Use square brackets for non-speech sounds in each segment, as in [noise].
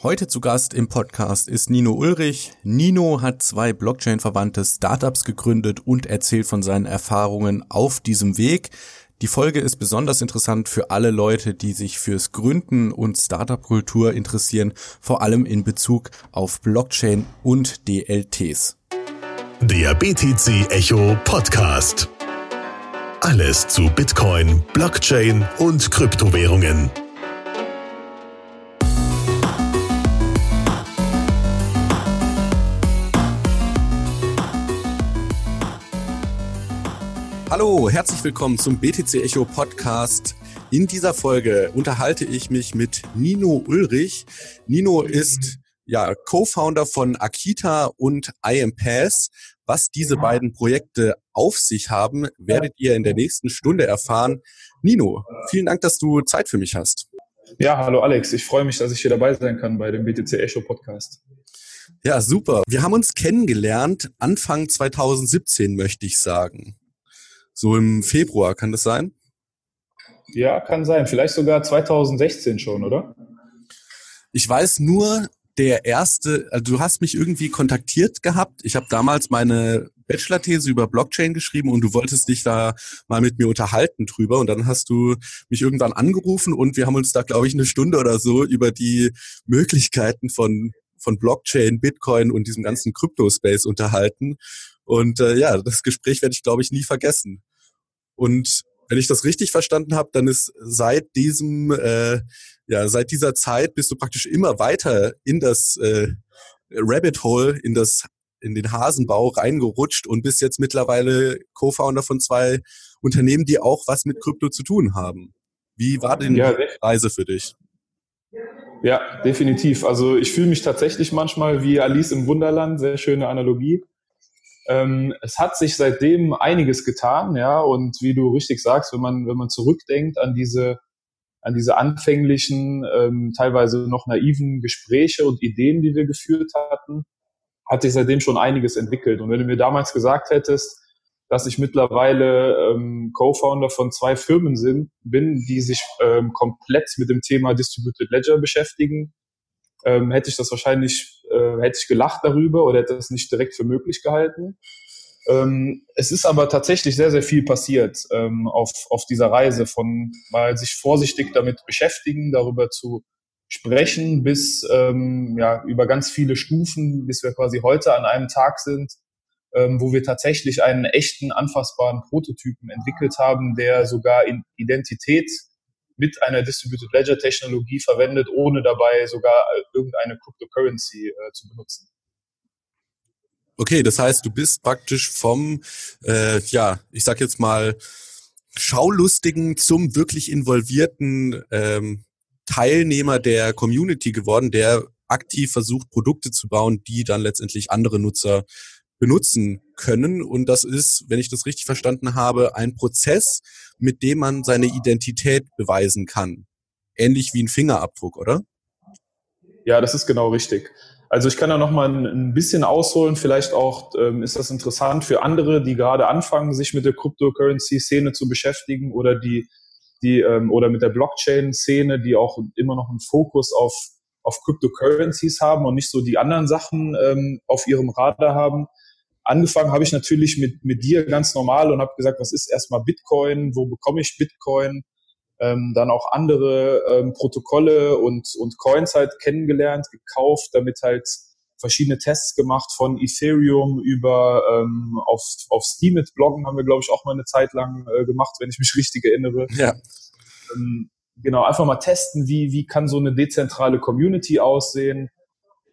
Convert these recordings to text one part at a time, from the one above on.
Heute zu Gast im Podcast ist Nino Ulrich. Nino hat zwei Blockchain-verwandte Startups gegründet und erzählt von seinen Erfahrungen auf diesem Weg. Die Folge ist besonders interessant für alle Leute, die sich fürs Gründen und Startup-Kultur interessieren, vor allem in Bezug auf Blockchain und DLTs. Der BTC Echo Podcast. Alles zu Bitcoin, Blockchain und Kryptowährungen. Hallo, herzlich willkommen zum BTC Echo Podcast. In dieser Folge unterhalte ich mich mit Nino Ulrich. Nino ist ja Co-Founder von Akita und IMPass. Was diese beiden Projekte auf sich haben, werdet ihr in der nächsten Stunde erfahren. Nino, vielen Dank, dass du Zeit für mich hast. Ja, hallo Alex. Ich freue mich, dass ich hier dabei sein kann bei dem BTC Echo Podcast. Ja, super. Wir haben uns kennengelernt Anfang 2017, möchte ich sagen. So im Februar, kann das sein? Ja, kann sein. Vielleicht sogar 2016 schon, oder? Ich weiß nur, der erste, also du hast mich irgendwie kontaktiert gehabt. Ich habe damals meine Bachelor-These über Blockchain geschrieben und du wolltest dich da mal mit mir unterhalten drüber. Und dann hast du mich irgendwann angerufen und wir haben uns da, glaube ich, eine Stunde oder so über die Möglichkeiten von, von Blockchain, Bitcoin und diesem ganzen Crypto-Space unterhalten. Und äh, ja, das Gespräch werde ich, glaube ich, nie vergessen. Und wenn ich das richtig verstanden habe, dann ist seit diesem, äh, ja, seit dieser Zeit bist du praktisch immer weiter in das äh, Rabbit Hole, in das, in den Hasenbau reingerutscht und bist jetzt mittlerweile Co-Founder von zwei Unternehmen, die auch was mit Krypto zu tun haben. Wie war denn ja, die Reise für dich? Ja, definitiv. Also ich fühle mich tatsächlich manchmal wie Alice im Wunderland, sehr schöne Analogie. Ähm, es hat sich seitdem einiges getan, ja, und wie du richtig sagst, wenn man, wenn man zurückdenkt an diese, an diese anfänglichen, ähm, teilweise noch naiven Gespräche und Ideen, die wir geführt hatten, hat sich seitdem schon einiges entwickelt. Und wenn du mir damals gesagt hättest, dass ich mittlerweile ähm, Co-Founder von zwei Firmen sind, bin, die sich ähm, komplett mit dem Thema Distributed Ledger beschäftigen, ähm, hätte ich das wahrscheinlich, äh, hätte ich gelacht darüber oder hätte das nicht direkt für möglich gehalten. Ähm, es ist aber tatsächlich sehr, sehr viel passiert ähm, auf, auf dieser Reise, von mal sich vorsichtig damit beschäftigen, darüber zu sprechen, bis ähm, ja, über ganz viele Stufen, bis wir quasi heute an einem Tag sind, ähm, wo wir tatsächlich einen echten, anfassbaren Prototypen entwickelt haben, der sogar in Identität mit einer Distributed Ledger Technologie verwendet, ohne dabei sogar äh, irgendeine Cryptocurrency äh, zu benutzen. Okay, das heißt, du bist praktisch vom, äh, ja, ich sag jetzt mal, Schaulustigen zum wirklich involvierten ähm, Teilnehmer der Community geworden, der aktiv versucht, Produkte zu bauen, die dann letztendlich andere Nutzer benutzen können. Und das ist, wenn ich das richtig verstanden habe, ein Prozess, mit dem man seine Identität beweisen kann. Ähnlich wie ein Fingerabdruck, oder? Ja, das ist genau richtig. Also ich kann da noch mal ein, bisschen ausholen. Vielleicht auch ähm, ist das interessant für andere, die gerade anfangen, sich mit der Cryptocurrency-Szene zu beschäftigen oder die, die ähm, oder mit der Blockchain-Szene, die auch immer noch einen Fokus auf auf Cryptocurrencies haben und nicht so die anderen Sachen ähm, auf ihrem Radar haben angefangen habe ich natürlich mit, mit dir ganz normal und habe gesagt, was ist erstmal Bitcoin, wo bekomme ich Bitcoin, ähm, dann auch andere ähm, Protokolle und, und Coins halt kennengelernt, gekauft, damit halt verschiedene Tests gemacht von Ethereum über ähm, auf, auf Steam mit Bloggen haben wir, glaube ich, auch mal eine Zeit lang äh, gemacht, wenn ich mich richtig erinnere. Ja. Ähm, genau, einfach mal testen, wie, wie kann so eine dezentrale Community aussehen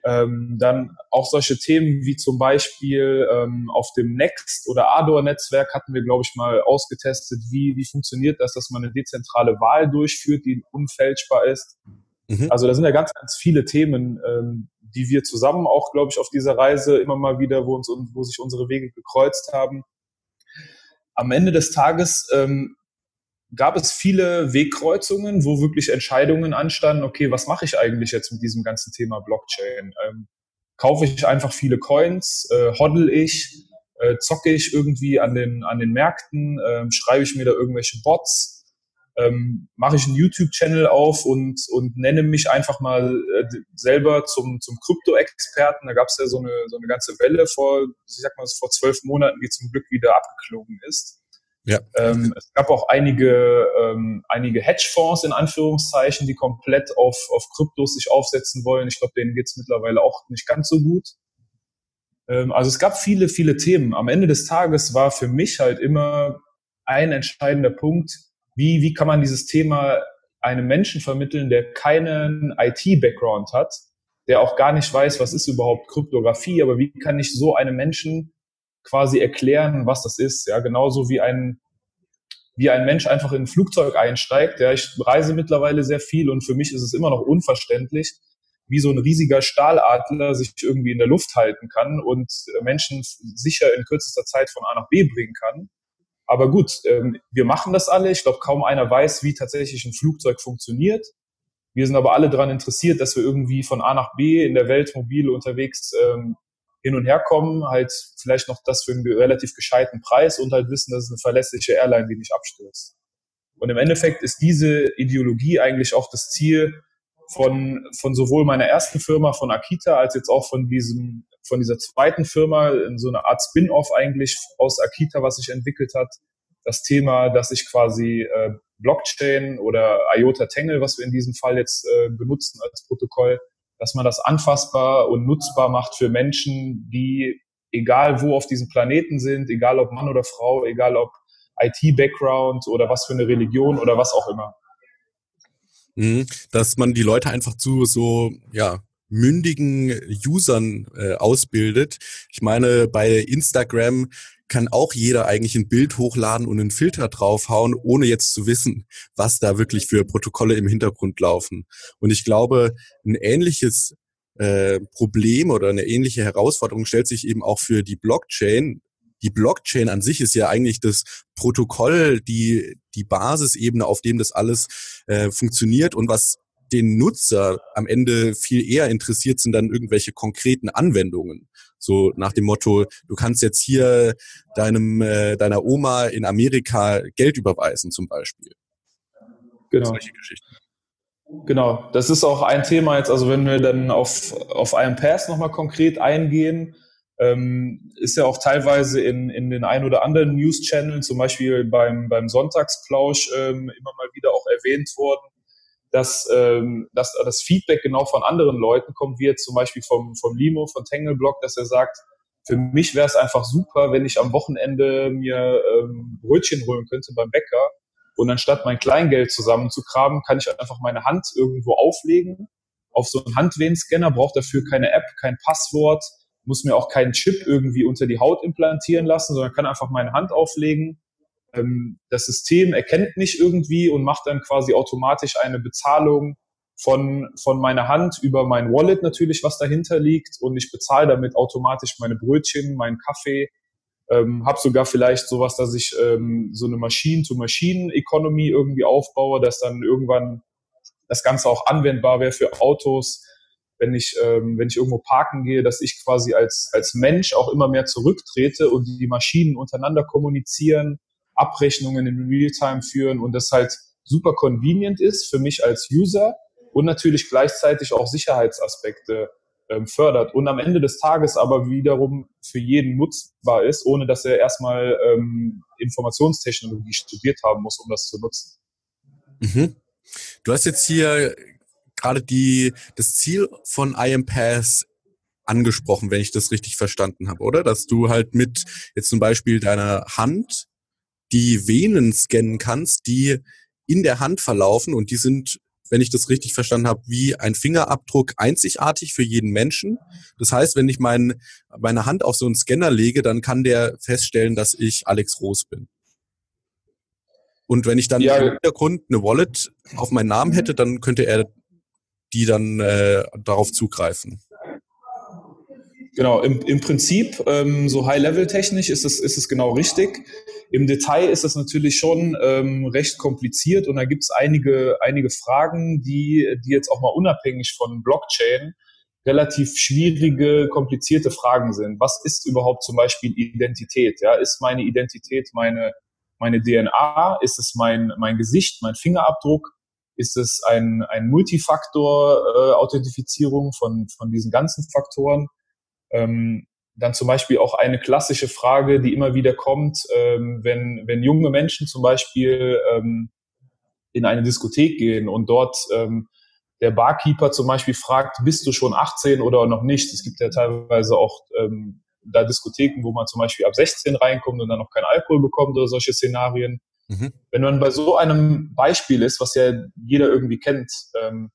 ähm, dann auch solche Themen wie zum Beispiel ähm, auf dem Next oder Ador-Netzwerk hatten wir, glaube ich, mal ausgetestet, wie, wie funktioniert das, dass man eine dezentrale Wahl durchführt, die unfälschbar ist. Mhm. Also da sind ja ganz, ganz viele Themen, ähm, die wir zusammen auch, glaube ich, auf dieser Reise immer mal wieder, wo uns wo sich unsere Wege gekreuzt haben. Am Ende des Tages ähm, gab es viele Wegkreuzungen, wo wirklich Entscheidungen anstanden, okay, was mache ich eigentlich jetzt mit diesem ganzen Thema Blockchain? Ähm, kaufe ich einfach viele Coins, äh, hoddle ich, äh, zocke ich irgendwie an den, an den Märkten, äh, schreibe ich mir da irgendwelche Bots? ähm, mache ich einen YouTube-Channel auf und, und nenne mich einfach mal äh, selber zum, zum Krypto-Experten. Da gab es ja so eine, so eine ganze Welle vor, ich sag mal, vor zwölf Monaten, die zum Glück wieder abgeklogen ist. Ja. Ähm, es gab auch einige, ähm, einige Hedgefonds in Anführungszeichen, die komplett auf, auf Kryptos sich aufsetzen wollen. Ich glaube, denen geht's mittlerweile auch nicht ganz so gut. Ähm, also es gab viele, viele Themen. Am Ende des Tages war für mich halt immer ein entscheidender Punkt, wie, wie kann man dieses Thema einem Menschen vermitteln, der keinen IT-Background hat, der auch gar nicht weiß, was ist überhaupt Kryptographie, aber wie kann ich so einem Menschen quasi erklären, was das ist. Ja, genauso wie ein, wie ein Mensch einfach in ein Flugzeug einsteigt. Ja, ich reise mittlerweile sehr viel und für mich ist es immer noch unverständlich, wie so ein riesiger Stahladler sich irgendwie in der Luft halten kann und Menschen sicher in kürzester Zeit von A nach B bringen kann. Aber gut, ähm, wir machen das alle. Ich glaube, kaum einer weiß, wie tatsächlich ein Flugzeug funktioniert. Wir sind aber alle daran interessiert, dass wir irgendwie von A nach B in der Welt mobil unterwegs ähm, hin und her kommen, halt vielleicht noch das für einen relativ gescheiten Preis und halt wissen, dass es eine verlässliche Airline, die nicht abstürzt. Und im Endeffekt ist diese Ideologie eigentlich auch das Ziel von, von sowohl meiner ersten Firma, von Akita, als jetzt auch von diesem, von dieser zweiten Firma, in so eine Art Spin-off eigentlich aus Akita, was sich entwickelt hat. Das Thema, dass ich quasi äh, Blockchain oder IOTA Tangle, was wir in diesem Fall jetzt äh, benutzen als Protokoll, dass man das anfassbar und nutzbar macht für Menschen, die egal wo auf diesem Planeten sind, egal ob Mann oder Frau, egal ob IT-Background oder was für eine Religion oder was auch immer. Mhm. Dass man die Leute einfach zu so, ja, mündigen Usern äh, ausbildet. Ich meine, bei Instagram kann auch jeder eigentlich ein Bild hochladen und einen Filter draufhauen, ohne jetzt zu wissen, was da wirklich für Protokolle im Hintergrund laufen. Und ich glaube, ein ähnliches äh, Problem oder eine ähnliche Herausforderung stellt sich eben auch für die Blockchain. Die Blockchain an sich ist ja eigentlich das Protokoll, die, die Basisebene, auf dem das alles äh, funktioniert und was den Nutzer am Ende viel eher interessiert sind dann irgendwelche konkreten Anwendungen. So nach dem Motto, du kannst jetzt hier deinem, äh, deiner Oma in Amerika Geld überweisen zum Beispiel. Genau. Solche Geschichten. Genau, das ist auch ein Thema jetzt, also wenn wir dann auf, auf IMPass nochmal konkret eingehen, ähm, ist ja auch teilweise in, in den ein oder anderen News-Channeln, zum Beispiel beim, beim Sonntagsplausch, ähm, immer mal wieder auch erwähnt worden, dass, ähm, dass das Feedback genau von anderen Leuten kommt, wie jetzt zum Beispiel vom, vom Limo, von Tangleblock, dass er sagt, für mich wäre es einfach super, wenn ich am Wochenende mir ähm, Brötchen holen könnte beim Bäcker und anstatt mein Kleingeld zusammenzugraben, kann ich einfach meine Hand irgendwo auflegen. Auf so einen Handwehenscanner, braucht dafür keine App, kein Passwort, muss mir auch keinen Chip irgendwie unter die Haut implantieren lassen, sondern kann einfach meine Hand auflegen ähm, das System erkennt mich irgendwie und macht dann quasi automatisch eine Bezahlung von, von meiner Hand über mein Wallet natürlich, was dahinter liegt. Und ich bezahle damit automatisch meine Brötchen, meinen Kaffee, ähm, habe sogar vielleicht sowas, dass ich ähm, so eine Maschinen-to-Maschinen-Economy irgendwie aufbaue, dass dann irgendwann das Ganze auch anwendbar wäre für Autos, wenn ich, ähm, wenn ich irgendwo parken gehe, dass ich quasi als, als Mensch auch immer mehr zurücktrete und die Maschinen untereinander kommunizieren Abrechnungen in Realtime führen und das halt super convenient ist für mich als User und natürlich gleichzeitig auch Sicherheitsaspekte ähm, fördert und am Ende des Tages aber wiederum für jeden nutzbar ist, ohne dass er erstmal ähm, Informationstechnologie studiert haben muss, um das zu nutzen. Mhm. Du hast jetzt hier gerade die, das Ziel von IMPass angesprochen, wenn ich das richtig verstanden habe, oder? Dass du halt mit jetzt zum Beispiel deiner Hand die Venen scannen kannst, die in der Hand verlaufen und die sind, wenn ich das richtig verstanden habe, wie ein Fingerabdruck einzigartig für jeden Menschen. Das heißt, wenn ich mein, meine Hand auf so einen Scanner lege, dann kann der feststellen, dass ich Alex Roos bin. Und wenn ich dann ja. im Hintergrund eine Wallet auf meinen Namen hätte, dann könnte er die dann äh, darauf zugreifen. Genau, im, im Prinzip, ähm, so High-Level-technisch ist es, ist es genau richtig. Im Detail ist es natürlich schon ähm, recht kompliziert und da gibt es einige, einige Fragen, die, die jetzt auch mal unabhängig von Blockchain relativ schwierige, komplizierte Fragen sind. Was ist überhaupt zum Beispiel Identität? Ja, ist meine Identität meine, meine DNA? Ist es mein, mein Gesicht, mein Fingerabdruck? Ist es ein, ein Multifaktor-Authentifizierung äh, von, von diesen ganzen Faktoren? Ähm, dann zum Beispiel auch eine klassische Frage, die immer wieder kommt, ähm, wenn, wenn junge Menschen zum Beispiel ähm, in eine Diskothek gehen und dort ähm, der Barkeeper zum Beispiel fragt, bist du schon 18 oder noch nicht? Es gibt ja teilweise auch ähm, da Diskotheken, wo man zum Beispiel ab 16 reinkommt und dann noch keinen Alkohol bekommt oder solche Szenarien. Mhm. Wenn man bei so einem Beispiel ist, was ja jeder irgendwie kennt, ähm,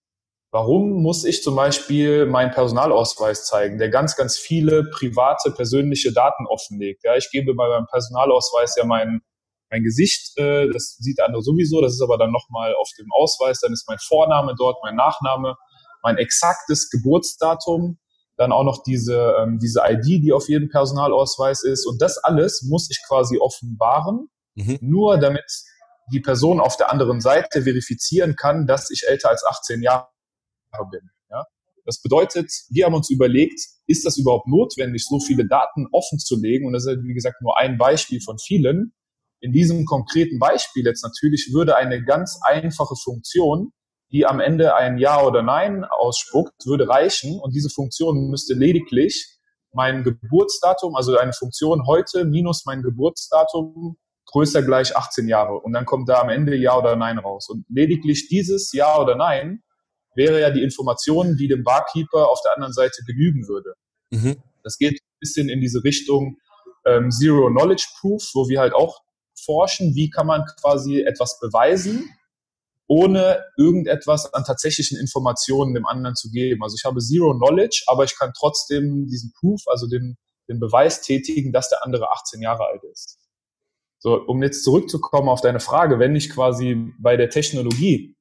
warum muss ich zum Beispiel meinen Personalausweis zeigen, der ganz, ganz viele private, persönliche Daten offenlegt? Ja, ich gebe bei meinem Personalausweis ja meinen mein Gesicht, äh, das sieht der andere sowieso, das ist aber dann nochmal auf dem Ausweis, dann ist mein Vorname dort, mein Nachname, mein exaktes Geburtsdatum, dann auch noch diese, ähm, diese ID, die auf jedem Personalausweis ist und das alles muss ich quasi offenbaren, mhm. nur damit die Person auf der anderen Seite verifizieren kann, dass ich älter als 18 Jahre bin. Ja? Das bedeutet, wir haben uns überlegt, ist das überhaupt notwendig, so viele Daten offen zu legen? Und das ist, wie gesagt, nur ein Beispiel von vielen in diesem konkreten Beispiel jetzt natürlich würde eine ganz einfache Funktion, die am Ende ein Ja oder Nein ausspuckt, würde reichen und diese Funktion müsste lediglich mein Geburtsdatum, also eine Funktion heute minus mein Geburtsdatum größer gleich 18 Jahre und dann kommt da am Ende Ja oder Nein raus. Und lediglich dieses Ja oder Nein wäre ja die Information, die dem Barkeeper auf der anderen Seite genügen würde. Mhm. Das geht ein bisschen in diese Richtung ähm, Zero Knowledge Proof, wo wir halt auch forschen, wie kann man quasi etwas beweisen, ohne irgendetwas an tatsächlichen Informationen dem anderen zu geben. Also ich habe Zero Knowledge, aber ich kann trotzdem diesen Proof, also den, den Beweis tätigen, dass der andere 18 Jahre alt ist. So, um jetzt zurückzukommen auf deine Frage, wenn ich quasi bei der Technologie,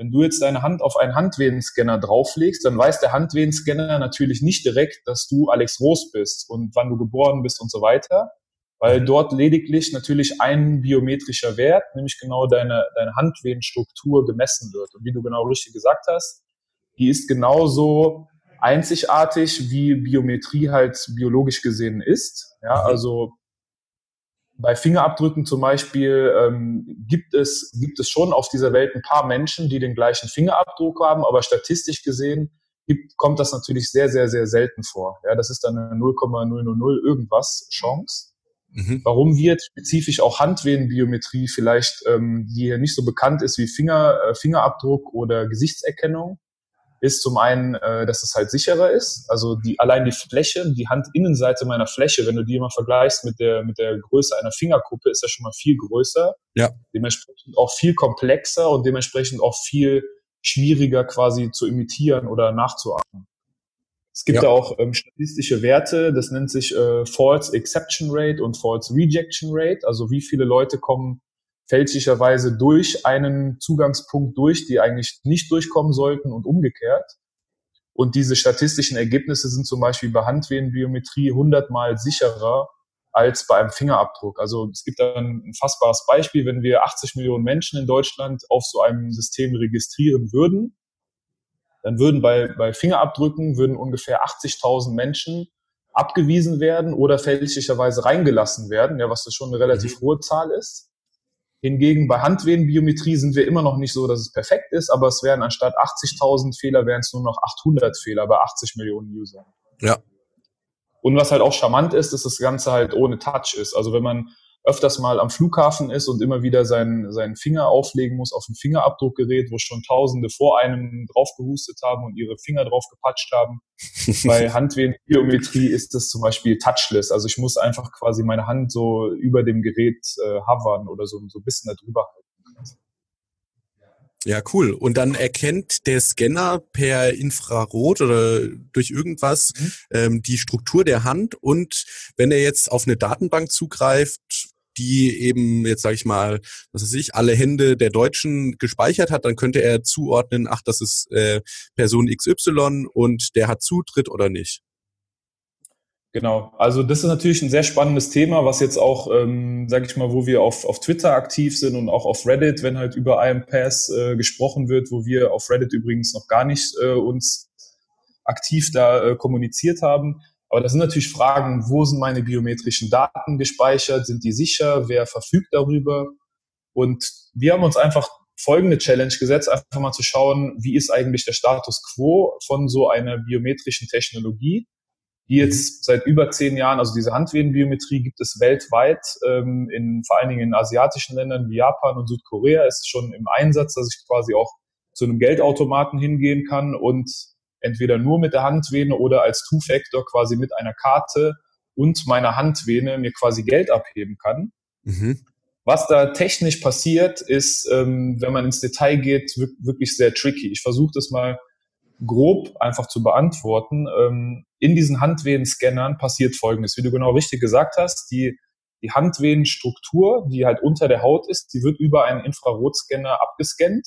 wenn du jetzt deine Hand auf einen Handwehenscanner drauflegst, dann weiß der Handwehenscanner natürlich nicht direkt, dass du Alex Roos bist und wann du geboren bist und so weiter, weil dort lediglich natürlich ein biometrischer Wert, nämlich genau deine, deine Handwehenstruktur gemessen wird. Und wie du genau richtig gesagt hast, die ist genauso einzigartig, wie Biometrie halt biologisch gesehen ist. Ja, mhm. also bei Fingerabdrücken zum Beispiel ähm, gibt es gibt es schon auf dieser Welt ein paar Menschen, die den gleichen Fingerabdruck haben, aber statistisch gesehen gibt, kommt das natürlich sehr sehr sehr selten vor. Ja, das ist dann eine 0,000 irgendwas Chance. Mhm. Warum wird spezifisch auch Handwehenbiometrie vielleicht, ähm, die hier nicht so bekannt ist wie Finger, äh, Fingerabdruck oder Gesichtserkennung, ist zum einen, äh, dass es halt sicherer ist. Also die allein die Fläche, die Handinnenseite meiner Fläche, wenn du die immer vergleichst mit der mit der Größe einer Fingerkuppe, ist ja schon mal viel größer. Ja. Dementsprechend auch viel komplexer und dementsprechend auch viel schwieriger quasi zu imitieren oder nachzuahmen. Es gibt ja. auch ähm, statistische Werte, das nennt sich äh, False Exception Rate und False Rejection Rate, also wie viele Leute kommen fälschlicherweise durch einen Zugangspunkt durch, die eigentlich nicht durchkommen sollten und umgekehrt. Und diese statistischen Ergebnisse sind zum Beispiel bei Handwehenbiometrie hundertmal sicherer als bei einem Fingerabdruck. Also es gibt dann ein fassbares Beispiel, wenn wir 80 Millionen Menschen in Deutschland auf so einem System registrieren würden, dann würden bei, bei Fingerabdrücken würden ungefähr 80.000 Menschen abgewiesen werden oder fälschlicherweise reingelassen werden, ja, was das schon eine relativ mhm. hohe Zahl ist. Hingegen bei Handwehenbiometrie sind wir immer noch nicht so, dass es perfekt ist, aber es wären anstatt 80.000 Fehler, wären es nur noch 800 Fehler bei 80 Millionen Usern. Ja. Und was halt auch charmant ist, dass das Ganze halt ohne Touch ist. Also wenn man öfters mal am Flughafen ist und immer wieder seinen, seinen Finger auflegen muss auf ein Fingerabdruckgerät, wo schon Tausende vor einem drauf gehustet haben und ihre Finger drauf gepatscht haben. [laughs] Bei Handwehenbiometrie ist das zum Beispiel touchless. Also ich muss einfach quasi meine Hand so über dem Gerät äh, hovern oder so, so ein bisschen darüber halten. Ja, cool. Und dann erkennt der Scanner per Infrarot oder durch irgendwas mhm. ähm, die Struktur der Hand und wenn er jetzt auf eine Datenbank zugreift, die eben jetzt sage ich mal, was weiß ich, alle Hände der Deutschen gespeichert hat, dann könnte er zuordnen, ach, das ist äh, Person XY und der hat Zutritt oder nicht. Genau, also das ist natürlich ein sehr spannendes Thema, was jetzt auch, ähm, sage ich mal, wo wir auf, auf Twitter aktiv sind und auch auf Reddit, wenn halt über IMPass äh, gesprochen wird, wo wir auf Reddit übrigens noch gar nicht äh, uns aktiv da äh, kommuniziert haben. Aber das sind natürlich Fragen, wo sind meine biometrischen Daten gespeichert? Sind die sicher? Wer verfügt darüber? Und wir haben uns einfach folgende Challenge gesetzt, einfach mal zu schauen, wie ist eigentlich der Status quo von so einer biometrischen Technologie, die jetzt seit über zehn Jahren, also diese Handwedenbiometrie gibt es weltweit, ähm, in vor allen Dingen in asiatischen Ländern wie Japan und Südkorea ist schon im Einsatz, dass ich quasi auch zu einem Geldautomaten hingehen kann und entweder nur mit der Handvene oder als Two-Factor quasi mit einer Karte und meiner Handvene mir quasi Geld abheben kann. Mhm. Was da technisch passiert, ist, ähm, wenn man ins Detail geht, wirklich sehr tricky. Ich versuche das mal grob einfach zu beantworten. Ähm, in diesen Handvenen-Scannern passiert Folgendes. Wie du genau richtig gesagt hast, die, die Handvenenstruktur, die halt unter der Haut ist, die wird über einen Infrarotscanner abgescannt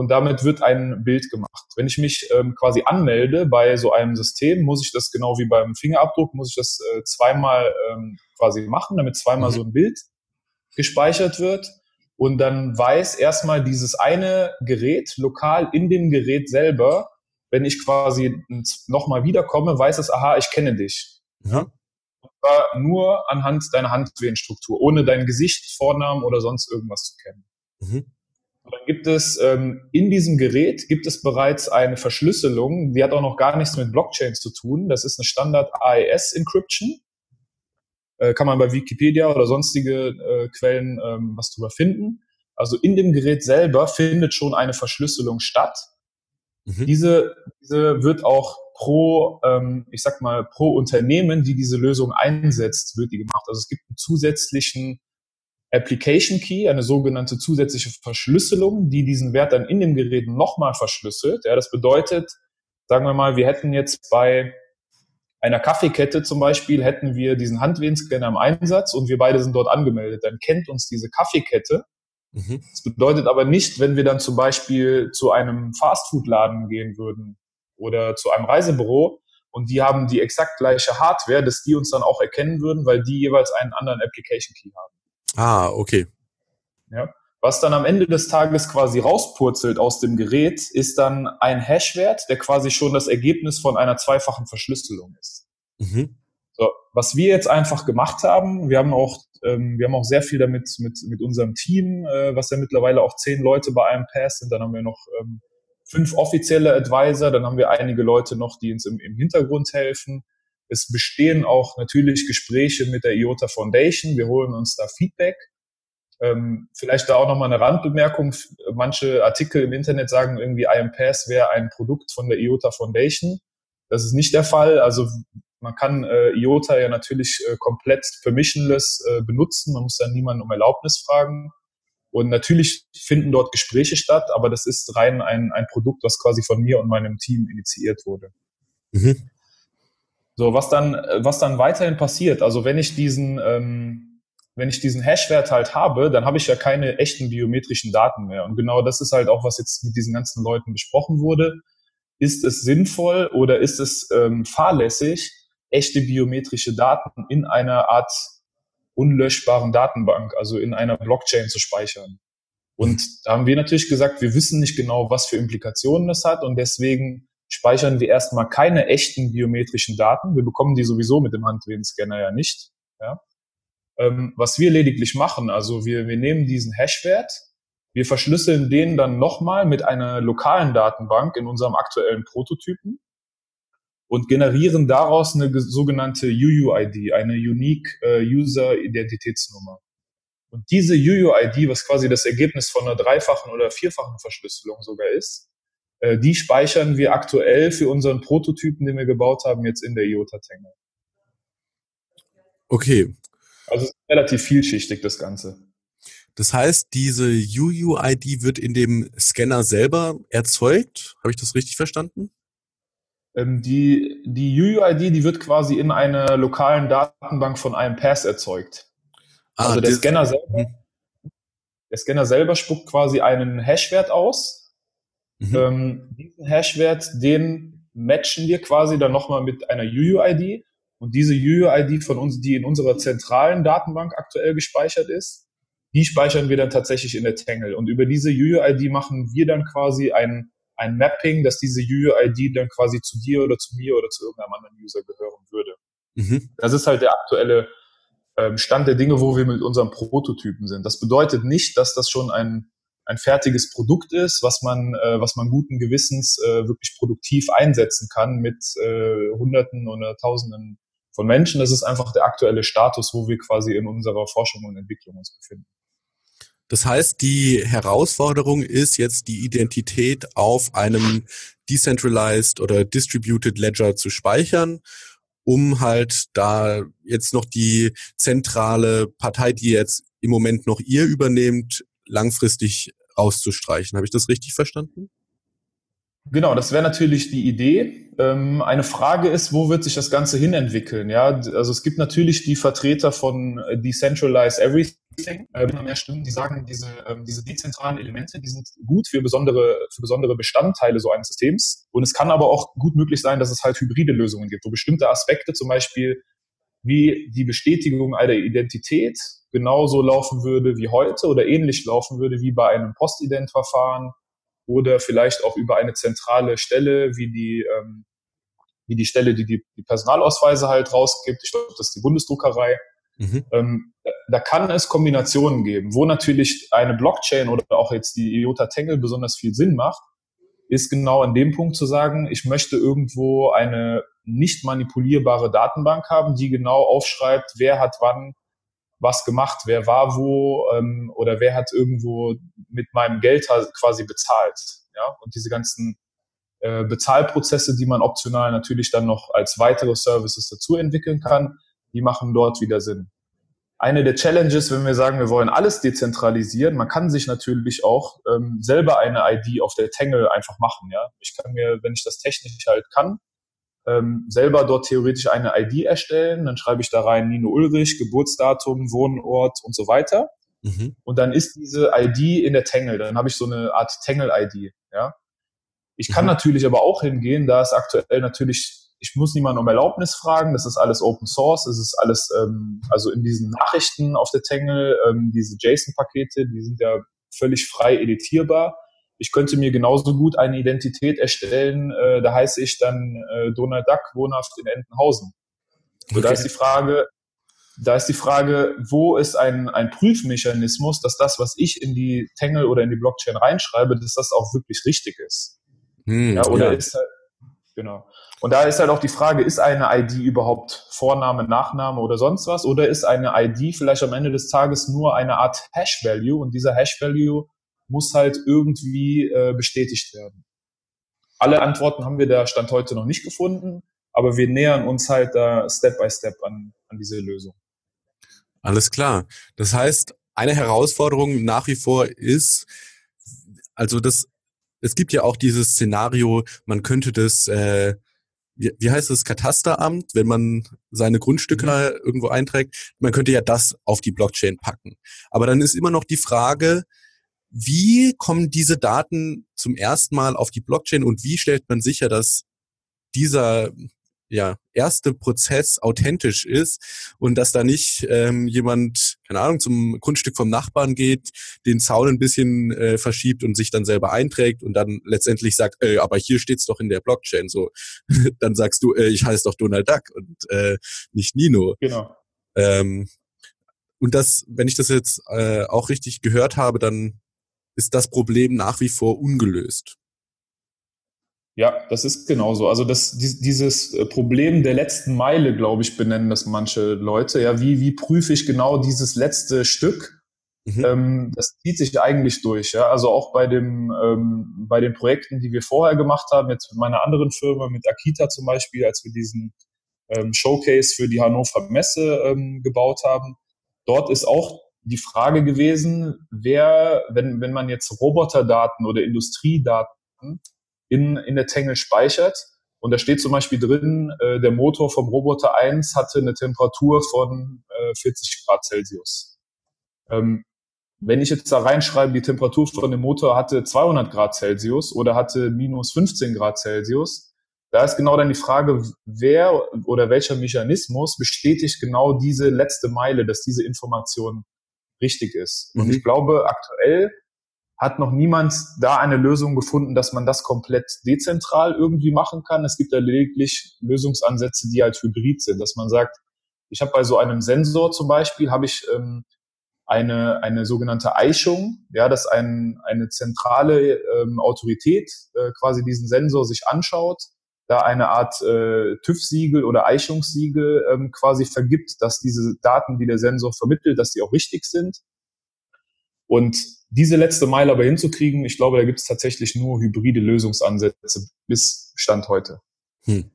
und damit wird ein Bild gemacht. Wenn ich mich ähm, quasi anmelde bei so einem System, muss ich das genau wie beim Fingerabdruck, muss ich das äh, zweimal ähm, quasi machen, damit zweimal mhm. so ein Bild gespeichert wird. Und dann weiß erstmal dieses eine Gerät lokal in dem Gerät selber, wenn ich quasi nochmal wiederkomme, weiß es, aha, ich kenne dich. Ja. Zwar nur anhand deiner Handwehenstruktur, ohne dein Gesicht, Vornamen oder sonst irgendwas zu kennen. Mhm. Dann gibt es ähm, in diesem Gerät gibt es bereits eine Verschlüsselung, die hat auch noch gar nichts mit Blockchains zu tun. Das ist eine Standard AES Encryption. Äh, kann man bei Wikipedia oder sonstige äh, Quellen ähm, was drüber finden. Also in dem Gerät selber findet schon eine Verschlüsselung statt. Mhm. Diese, diese wird auch pro, ähm, ich sag mal, pro Unternehmen, die diese Lösung einsetzt, wird die gemacht. Also es gibt einen zusätzlichen Application Key, eine sogenannte zusätzliche Verschlüsselung, die diesen Wert dann in dem Gerät nochmal verschlüsselt. Ja, das bedeutet, sagen wir mal, wir hätten jetzt bei einer Kaffeekette zum Beispiel, hätten wir diesen Handwehenscanner im Einsatz und wir beide sind dort angemeldet. Dann kennt uns diese Kaffeekette. Mhm. Das bedeutet aber nicht, wenn wir dann zum Beispiel zu einem Fastfood-Laden gehen würden oder zu einem Reisebüro und die haben die exakt gleiche Hardware, dass die uns dann auch erkennen würden, weil die jeweils einen anderen Application Key haben. Ah, okay. Ja. Was dann am Ende des Tages quasi rauspurzelt aus dem Gerät, ist dann ein Hashwert, der quasi schon das Ergebnis von einer zweifachen Verschlüsselung ist. Mhm. So, was wir jetzt einfach gemacht haben, wir haben auch, ähm, wir haben auch sehr viel damit mit, mit unserem Team, äh, was ja mittlerweile auch zehn Leute bei einem Pass sind. Dann haben wir noch ähm, fünf offizielle Advisor, dann haben wir einige Leute noch, die uns im, im Hintergrund helfen. Es bestehen auch natürlich Gespräche mit der IOTA Foundation. Wir holen uns da Feedback. Ähm, vielleicht da auch nochmal eine Randbemerkung. Manche Artikel im Internet sagen irgendwie, IMPass wäre ein Produkt von der IOTA Foundation. Das ist nicht der Fall. Also man kann äh, IOTA ja natürlich äh, komplett permissionless äh, benutzen. Man muss dann niemanden um Erlaubnis fragen. Und natürlich finden dort Gespräche statt, aber das ist rein ein, ein Produkt, was quasi von mir und meinem Team initiiert wurde. Mhm. So, was dann, was dann weiterhin passiert, also wenn ich diesen, ähm, wenn ich diesen Hash-Wert halt habe, dann habe ich ja keine echten biometrischen Daten mehr. Und genau das ist halt auch, was jetzt mit diesen ganzen Leuten besprochen wurde. Ist es sinnvoll oder ist es ähm, fahrlässig, echte biometrische Daten in einer Art unlöschbaren Datenbank, also in einer Blockchain zu speichern? Und da haben wir natürlich gesagt, wir wissen nicht genau, was für Implikationen das hat und deswegen speichern wir erstmal keine echten biometrischen Daten. Wir bekommen die sowieso mit dem Handwedenscanner ja nicht. Ja. Ähm, was wir lediglich machen, also wir, wir nehmen diesen Hashwert, wir verschlüsseln den dann nochmal mit einer lokalen Datenbank in unserem aktuellen Prototypen und generieren daraus eine sogenannte UUID, eine Unique äh, User Identitätsnummer. Und diese UUID, was quasi das Ergebnis von einer dreifachen oder vierfachen Verschlüsselung sogar ist, äh, die speichern wir aktuell für unseren Prototypen, den wir gebaut haben, jetzt in der IOTA Tangle. Okay. Also es ist relativ vielschichtig, das Ganze. Das heißt, diese UUID wird in dem Scanner selber erzeugt. Habe ich das richtig verstanden? Ähm, die, die UUID, die wird quasi in einer lokalen Datenbank von einem Pass erzeugt. Ah, also der Scanner selber, mhm. der Scanner selber spuckt quasi einen Hashwert aus, Mhm. Ähm, diesen Hashwert, den matchen wir quasi dann nochmal mit einer UUID. Und diese UUID von uns, die in unserer zentralen Datenbank aktuell gespeichert ist, die speichern wir dann tatsächlich in der Tangle. Und über diese UUID machen wir dann quasi ein, ein Mapping, dass diese UUID dann quasi zu dir oder zu mir oder zu irgendeinem anderen User gehören würde. Mhm. Das ist halt der aktuelle ähm, Stand der Dinge, wo wir mit unseren Prototypen sind. Das bedeutet nicht, dass das schon ein, ein fertiges Produkt ist, was man, äh, was man guten Gewissens äh, wirklich produktiv einsetzen kann mit äh, Hunderten oder Tausenden von Menschen. Das ist einfach der aktuelle Status, wo wir quasi in unserer Forschung und Entwicklung uns befinden. Das heißt, die Herausforderung ist jetzt die Identität auf einem decentralized oder distributed Ledger zu speichern um halt da jetzt noch die zentrale Partei, die jetzt im Moment noch ihr übernehmt, langfristig rauszustreichen. Habe ich das richtig verstanden? Genau, das wäre natürlich die Idee. Ähm, eine Frage ist, wo wird sich das Ganze hinentwickeln? Ja, also es gibt natürlich die Vertreter von äh, Decentralize Everything, äh, mehr Stimmen, die sagen, diese, ähm, diese dezentralen Elemente, die sind gut für besondere, für besondere Bestandteile so eines Systems. Und es kann aber auch gut möglich sein, dass es halt hybride Lösungen gibt, wo bestimmte Aspekte zum Beispiel wie die Bestätigung einer Identität genauso laufen würde wie heute oder ähnlich laufen würde wie bei einem Postident-Verfahren oder vielleicht auch über eine zentrale Stelle wie die, ähm, wie die Stelle, die, die die Personalausweise halt rausgibt. Ich glaube, das ist die Bundesdruckerei. Mhm. Ähm, da kann es Kombinationen geben, wo natürlich eine Blockchain oder auch jetzt die IOTA Tangle besonders viel Sinn macht, ist genau an dem Punkt zu sagen, ich möchte irgendwo eine nicht manipulierbare Datenbank haben, die genau aufschreibt, wer hat wann was gemacht, wer war wo ähm, oder wer hat irgendwo mit meinem Geld quasi bezahlt. Ja? Und diese ganzen äh, Bezahlprozesse, die man optional natürlich dann noch als weitere Services dazu entwickeln kann, die machen dort wieder Sinn. Eine der Challenges, wenn wir sagen, wir wollen alles dezentralisieren, man kann sich natürlich auch ähm, selber eine ID auf der Tangle einfach machen. Ja, ich kann mir, wenn ich das technisch halt kann, ähm, selber dort theoretisch eine ID erstellen. Dann schreibe ich da rein Nino Ulrich, Geburtsdatum, Wohnort und so weiter. Mhm. Und dann ist diese ID in der Tangle. Dann habe ich so eine Art Tangle-ID. Ja? Ich kann mhm. natürlich aber auch hingehen, da ist aktuell natürlich, ich muss niemanden um Erlaubnis fragen, das ist alles Open Source, es ist alles, ähm, also in diesen Nachrichten auf der Tangle, ähm, diese JSON-Pakete, die sind ja völlig frei editierbar. Ich könnte mir genauso gut eine Identität erstellen, äh, da heiße ich dann äh, Donald Duck, wohnhaft in Entenhausen. So, okay. da ist die Frage, da ist die Frage, wo ist ein, ein Prüfmechanismus, dass das, was ich in die Tangle oder in die Blockchain reinschreibe, dass das auch wirklich richtig ist. Hm, ja, oder ja. ist halt, genau. Und da ist halt auch die Frage, ist eine ID überhaupt Vorname, Nachname oder sonst was? Oder ist eine ID vielleicht am Ende des Tages nur eine Art Hash-Value und dieser Hash-Value muss halt irgendwie äh, bestätigt werden. Alle Antworten haben wir da Stand heute noch nicht gefunden, aber wir nähern uns halt da Step by Step an, an diese Lösung. Alles klar. Das heißt, eine Herausforderung nach wie vor ist, also das, es gibt ja auch dieses Szenario, man könnte das, äh, wie, wie heißt das, Katasteramt, wenn man seine Grundstücke mhm. irgendwo einträgt, man könnte ja das auf die Blockchain packen. Aber dann ist immer noch die Frage, wie kommen diese Daten zum ersten Mal auf die Blockchain und wie stellt man sicher, dass dieser ja, erste Prozess authentisch ist und dass da nicht ähm, jemand, keine Ahnung, zum Grundstück vom Nachbarn geht, den Zaun ein bisschen äh, verschiebt und sich dann selber einträgt und dann letztendlich sagt, äh, aber hier steht's doch in der Blockchain. So, [laughs] dann sagst du, äh, ich heiße doch Donald Duck und äh, nicht Nino. Genau. Ähm, und das, wenn ich das jetzt äh, auch richtig gehört habe, dann ist das Problem nach wie vor ungelöst. Ja, das ist genauso. Also das, dieses äh, Problem der letzten Meile, glaube ich, benennen das manche Leute. Ja, wie, wie prüfe ich genau dieses letzte Stück? Mhm. Ähm, das zieht sich eigentlich durch. Ja, also auch bei dem, ähm, bei den Projekten, die wir vorher gemacht haben, jetzt mit meiner anderen Firma, mit Akita zum Beispiel, als wir diesen ähm, Showcase für die Hannover Messe ähm, gebaut haben. Dort ist auch die Frage gewesen, wer, wenn, wenn man jetzt Roboterdaten oder Industriedaten in, in der Tangle speichert, und da steht zum Beispiel drin, äh, der Motor vom Roboter 1 hatte eine Temperatur von äh, 40 Grad Celsius. Ähm, wenn ich jetzt da reinschreibe, die Temperatur von dem Motor hatte 200 Grad Celsius oder hatte minus 15 Grad Celsius, da ist genau dann die Frage, wer oder welcher Mechanismus bestätigt genau diese letzte Meile, dass diese Information richtig ist. Und mhm. ich glaube, aktuell hat noch niemand da eine Lösung gefunden, dass man das komplett dezentral irgendwie machen kann. Es gibt ja lediglich Lösungsansätze, die halt hybrid sind, dass man sagt, ich habe bei so einem Sensor zum Beispiel, habe ich ähm, eine, eine sogenannte Eichung, ja, dass ein, eine zentrale ähm, Autorität äh, quasi diesen Sensor sich anschaut, da eine Art äh, TÜV-Siegel oder Eichungssiegel ähm, quasi vergibt, dass diese Daten, die der Sensor vermittelt, dass die auch richtig sind. Und diese letzte Meile aber hinzukriegen, ich glaube, da gibt es tatsächlich nur hybride Lösungsansätze bis Stand heute. Hm.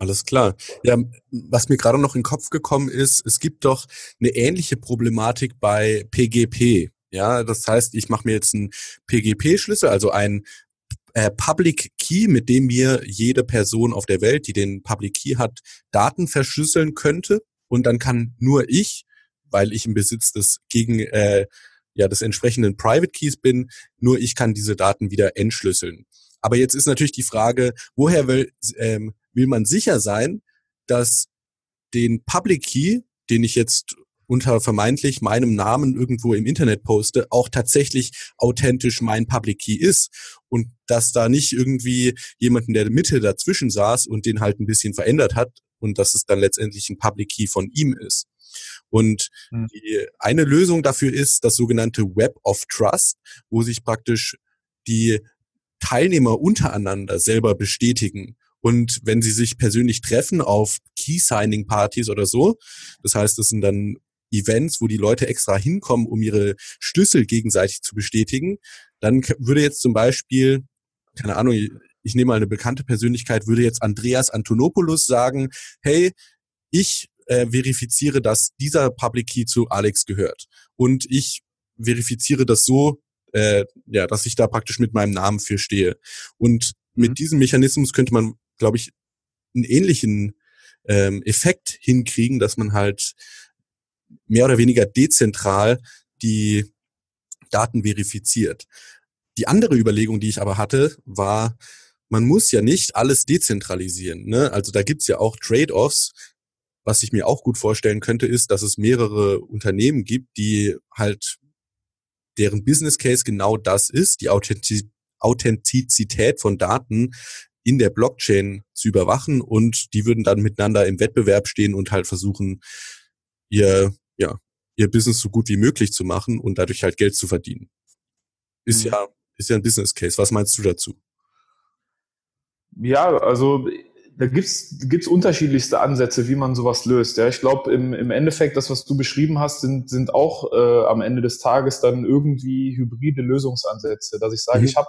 Alles klar. Ja, was mir gerade noch in den Kopf gekommen ist, es gibt doch eine ähnliche Problematik bei PGP. Ja, das heißt, ich mache mir jetzt einen PGP-Schlüssel, also einen äh, Public Key, mit dem mir jede Person auf der Welt, die den Public Key hat, Daten verschlüsseln könnte. Und dann kann nur ich, weil ich im Besitz des gegen äh, ja des entsprechenden Private Keys bin, nur ich kann diese Daten wieder entschlüsseln. Aber jetzt ist natürlich die Frage, woher will, ähm, will man sicher sein, dass den Public Key, den ich jetzt unter vermeintlich meinem Namen irgendwo im Internet poste, auch tatsächlich authentisch mein Public Key ist und dass da nicht irgendwie jemand in der Mitte dazwischen saß und den halt ein bisschen verändert hat und dass es dann letztendlich ein Public Key von ihm ist. Und hm. die eine Lösung dafür ist das sogenannte Web of Trust, wo sich praktisch die Teilnehmer untereinander selber bestätigen. Und wenn sie sich persönlich treffen auf Key-Signing-Partys oder so, das heißt, das sind dann Events, wo die Leute extra hinkommen, um ihre Schlüssel gegenseitig zu bestätigen, dann würde jetzt zum Beispiel, keine Ahnung, ich nehme mal eine bekannte Persönlichkeit, würde jetzt Andreas Antonopoulos sagen, hey, ich äh, verifiziere, dass dieser Public Key zu Alex gehört. Und ich verifiziere das so, äh, ja, dass ich da praktisch mit meinem Namen für stehe. Und mit mhm. diesem Mechanismus könnte man, glaube ich, einen ähnlichen ähm, Effekt hinkriegen, dass man halt mehr oder weniger dezentral die Daten verifiziert. Die andere Überlegung, die ich aber hatte, war, man muss ja nicht alles dezentralisieren. Ne? Also da gibt's ja auch Trade-offs. Was ich mir auch gut vorstellen könnte, ist, dass es mehrere Unternehmen gibt, die halt deren Business Case genau das ist, die Authentizität von Daten in der Blockchain zu überwachen und die würden dann miteinander im Wettbewerb stehen und halt versuchen, ihr ja, ihr Business so gut wie möglich zu machen und dadurch halt Geld zu verdienen. Ist mhm. ja, ist ja ein Business Case. Was meinst du dazu? Ja, also da gibt's gibt's unterschiedlichste Ansätze, wie man sowas löst. Ja, ich glaube im, im Endeffekt, das was du beschrieben hast, sind sind auch äh, am Ende des Tages dann irgendwie hybride Lösungsansätze, dass ich sage, mhm. ich habe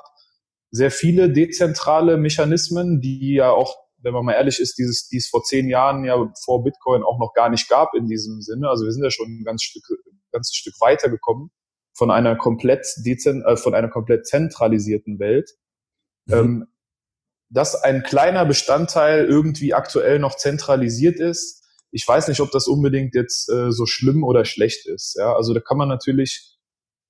sehr viele dezentrale Mechanismen, die ja auch wenn man mal ehrlich ist, dieses, die es vor zehn Jahren ja vor Bitcoin auch noch gar nicht gab in diesem Sinne. Also wir sind ja schon ein ganz Stück, ein ganzes Stück weitergekommen von einer komplett dezent, äh, von einer komplett zentralisierten Welt. Mhm. Ähm, dass ein kleiner Bestandteil irgendwie aktuell noch zentralisiert ist. Ich weiß nicht, ob das unbedingt jetzt äh, so schlimm oder schlecht ist. Ja, also da kann man natürlich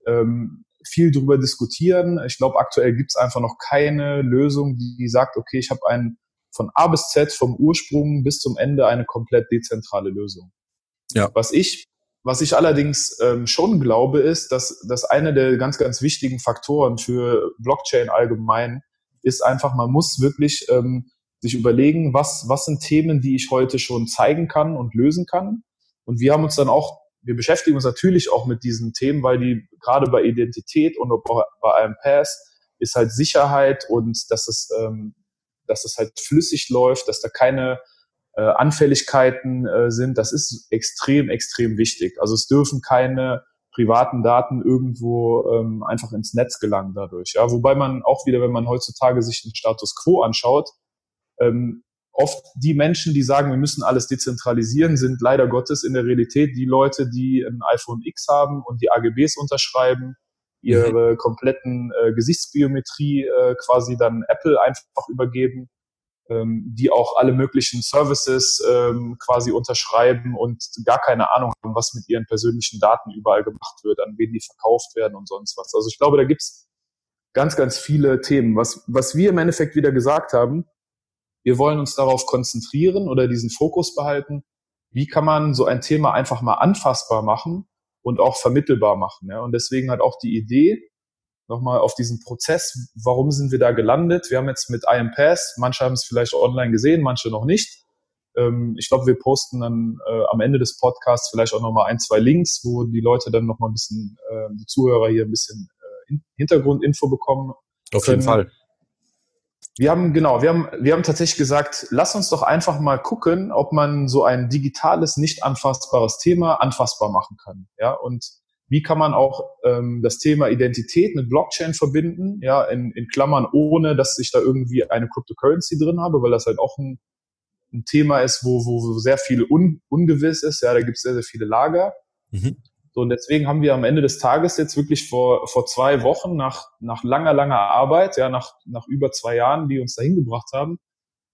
ähm, viel drüber diskutieren. Ich glaube, aktuell gibt es einfach noch keine Lösung, die, die sagt, okay, ich habe einen von A bis Z, vom Ursprung bis zum Ende eine komplett dezentrale Lösung. Ja. Was ich, was ich allerdings ähm, schon glaube, ist, dass, dass einer der ganz, ganz wichtigen Faktoren für Blockchain allgemein ist einfach, man muss wirklich ähm, sich überlegen, was, was sind Themen, die ich heute schon zeigen kann und lösen kann. Und wir haben uns dann auch, wir beschäftigen uns natürlich auch mit diesen Themen, weil die gerade bei Identität und bei einem Pass ist halt Sicherheit und dass es ähm, dass es halt flüssig läuft, dass da keine äh, Anfälligkeiten äh, sind. Das ist extrem, extrem wichtig. Also es dürfen keine privaten Daten irgendwo ähm, einfach ins Netz gelangen dadurch. Ja, wobei man auch wieder, wenn man heutzutage sich den Status quo anschaut, ähm, oft die Menschen, die sagen, wir müssen alles dezentralisieren, sind leider Gottes in der Realität die Leute, die ein iPhone X haben und die AGBs unterschreiben ihre mhm. kompletten äh, Gesichtsbiometrie äh, quasi dann Apple einfach übergeben, ähm, die auch alle möglichen Services ähm, quasi unterschreiben und gar keine Ahnung haben, was mit ihren persönlichen Daten überall gemacht wird, an wen die verkauft werden und sonst was. Also ich glaube, da gibt's ganz, ganz viele Themen. Was, was wir im Endeffekt wieder gesagt haben, wir wollen uns darauf konzentrieren oder diesen Fokus behalten, wie kann man so ein Thema einfach mal anfassbar machen und auch vermittelbar machen. Ja? Und deswegen hat auch die Idee, nochmal auf diesen Prozess, warum sind wir da gelandet? Wir haben jetzt mit IMPass, manche haben es vielleicht online gesehen, manche noch nicht. Ähm, ich glaube, wir posten dann äh, am Ende des Podcasts vielleicht auch nochmal ein, zwei Links, wo die Leute dann nochmal ein bisschen, äh, die Zuhörer hier ein bisschen äh, Hintergrundinfo bekommen. Auf jeden Fall. Wir haben, genau, wir haben, wir haben tatsächlich gesagt, lass uns doch einfach mal gucken, ob man so ein digitales, nicht anfassbares Thema anfassbar machen kann. Ja, und wie kann man auch ähm, das Thema Identität mit Blockchain verbinden, ja, in, in Klammern, ohne dass ich da irgendwie eine Cryptocurrency drin habe, weil das halt auch ein, ein Thema ist, wo, wo sehr viel un, ungewiss ist, ja, da gibt es sehr, sehr viele Lager. Mhm. So, und deswegen haben wir am Ende des Tages jetzt wirklich vor, vor zwei Wochen nach, nach langer, langer Arbeit, ja, nach, nach über zwei Jahren, die uns dahin gebracht haben,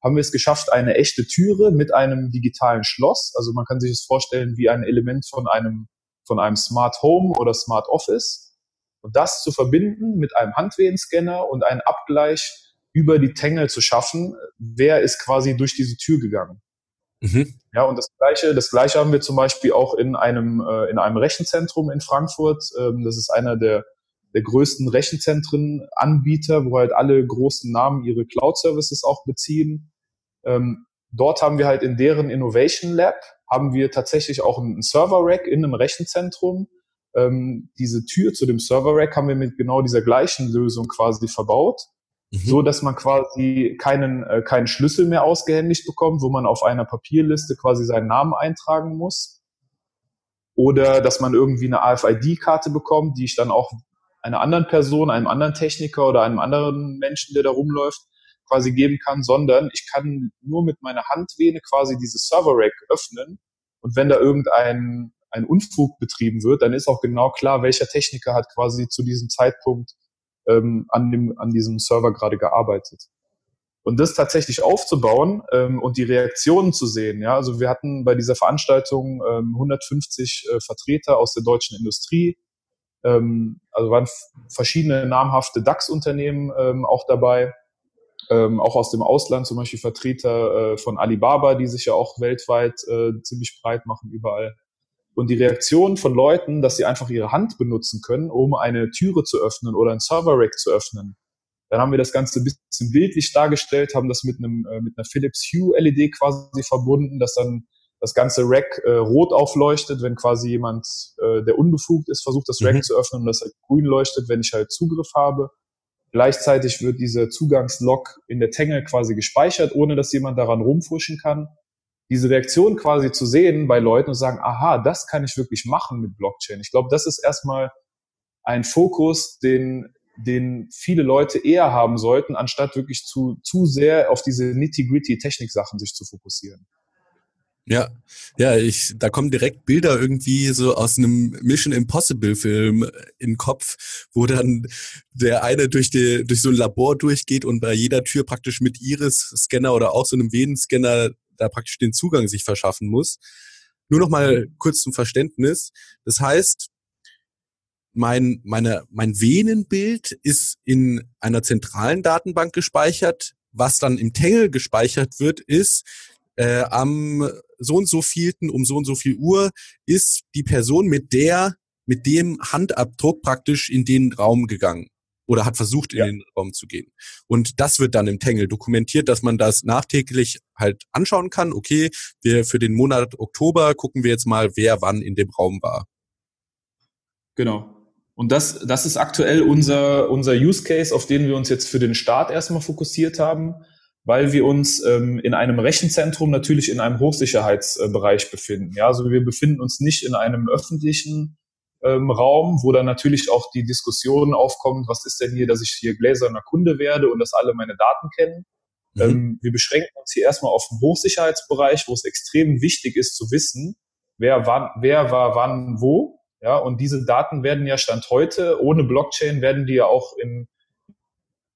haben wir es geschafft, eine echte Türe mit einem digitalen Schloss. Also man kann sich das vorstellen wie ein Element von einem, von einem Smart Home oder Smart Office. Und das zu verbinden mit einem Handwehenscanner und einen Abgleich über die Tangle zu schaffen, wer ist quasi durch diese Tür gegangen. Mhm. Ja, und das Gleiche, das Gleiche haben wir zum Beispiel auch in einem, äh, in einem Rechenzentrum in Frankfurt. Ähm, das ist einer der, der größten Rechenzentren-Anbieter, wo halt alle großen Namen ihre Cloud-Services auch beziehen. Ähm, dort haben wir halt in deren Innovation Lab haben wir tatsächlich auch einen Server-Rack in einem Rechenzentrum. Ähm, diese Tür zu dem Server-Rack haben wir mit genau dieser gleichen Lösung quasi verbaut mhm. so dass man quasi keinen, äh, keinen Schlüssel mehr ausgehändigt bekommt, wo man auf einer Papierliste quasi seinen Namen eintragen muss. Oder dass man irgendwie eine AFID-Karte bekommt, die ich dann auch einer anderen Person, einem anderen Techniker oder einem anderen Menschen, der da rumläuft, quasi geben kann, sondern ich kann nur mit meiner Handvene quasi dieses Server-Rack öffnen und wenn da irgendein ein Unfug betrieben wird, dann ist auch genau klar, welcher Techniker hat quasi zu diesem Zeitpunkt ähm, an, dem, an diesem Server gerade gearbeitet. Und das tatsächlich aufzubauen ähm, und die Reaktionen zu sehen. Ja, also wir hatten bei dieser Veranstaltung ähm, 150 äh, Vertreter aus der deutschen Industrie. Ähm, also waren verschiedene namhafte DAX-Unternehmen ähm, auch dabei, ähm, auch aus dem Ausland, zum Beispiel Vertreter äh, von Alibaba, die sich ja auch weltweit äh, ziemlich breit machen überall. Und die Reaktion von Leuten, dass sie einfach ihre Hand benutzen können, um eine Türe zu öffnen oder ein Server-Rack zu öffnen. Dann haben wir das Ganze ein bisschen bildlich dargestellt, haben das mit einem äh, mit einer Philips Hue LED quasi verbunden, dass dann das ganze Rack äh, rot aufleuchtet, wenn quasi jemand, äh, der unbefugt ist, versucht, das Rack mhm. zu öffnen und das halt grün leuchtet, wenn ich halt Zugriff habe. Gleichzeitig wird dieser Zugangslog in der Tangle quasi gespeichert, ohne dass jemand daran rumfuschen kann diese Reaktion quasi zu sehen bei Leuten und sagen, aha, das kann ich wirklich machen mit Blockchain. Ich glaube, das ist erstmal ein Fokus, den, den viele Leute eher haben sollten, anstatt wirklich zu, zu sehr auf diese nitty-gritty Technik-Sachen sich zu fokussieren. Ja, ja, ich, da kommen direkt Bilder irgendwie so aus einem Mission Impossible Film in den Kopf, wo dann der eine durch die, durch so ein Labor durchgeht und bei jeder Tür praktisch mit Iris-Scanner oder auch so einem Venenscanner da praktisch den Zugang sich verschaffen muss. Nur noch mal mhm. kurz zum Verständnis. Das heißt, mein, meine, mein Venenbild ist in einer zentralen Datenbank gespeichert. Was dann im Tangle gespeichert wird, ist äh, am so und so vielten um so und so viel Uhr ist die Person mit der mit dem Handabdruck praktisch in den Raum gegangen oder hat versucht, in ja. den Raum zu gehen. Und das wird dann im Tangle dokumentiert, dass man das nachträglich halt anschauen kann. Okay, wir für den Monat Oktober gucken wir jetzt mal, wer wann in dem Raum war. Genau. Und das, das ist aktuell unser, unser Use Case, auf den wir uns jetzt für den Start erstmal fokussiert haben, weil wir uns ähm, in einem Rechenzentrum natürlich in einem Hochsicherheitsbereich befinden. Ja, also wir befinden uns nicht in einem öffentlichen ähm, Raum, wo dann natürlich auch die Diskussion aufkommt, was ist denn hier, dass ich hier gläserner Kunde werde und dass alle meine Daten kennen. Mhm. Ähm, wir beschränken uns hier erstmal auf den Hochsicherheitsbereich, wo es extrem wichtig ist zu wissen, wer wann, wer war wann wo. Ja, und diese Daten werden ja Stand heute, ohne Blockchain werden die ja auch in,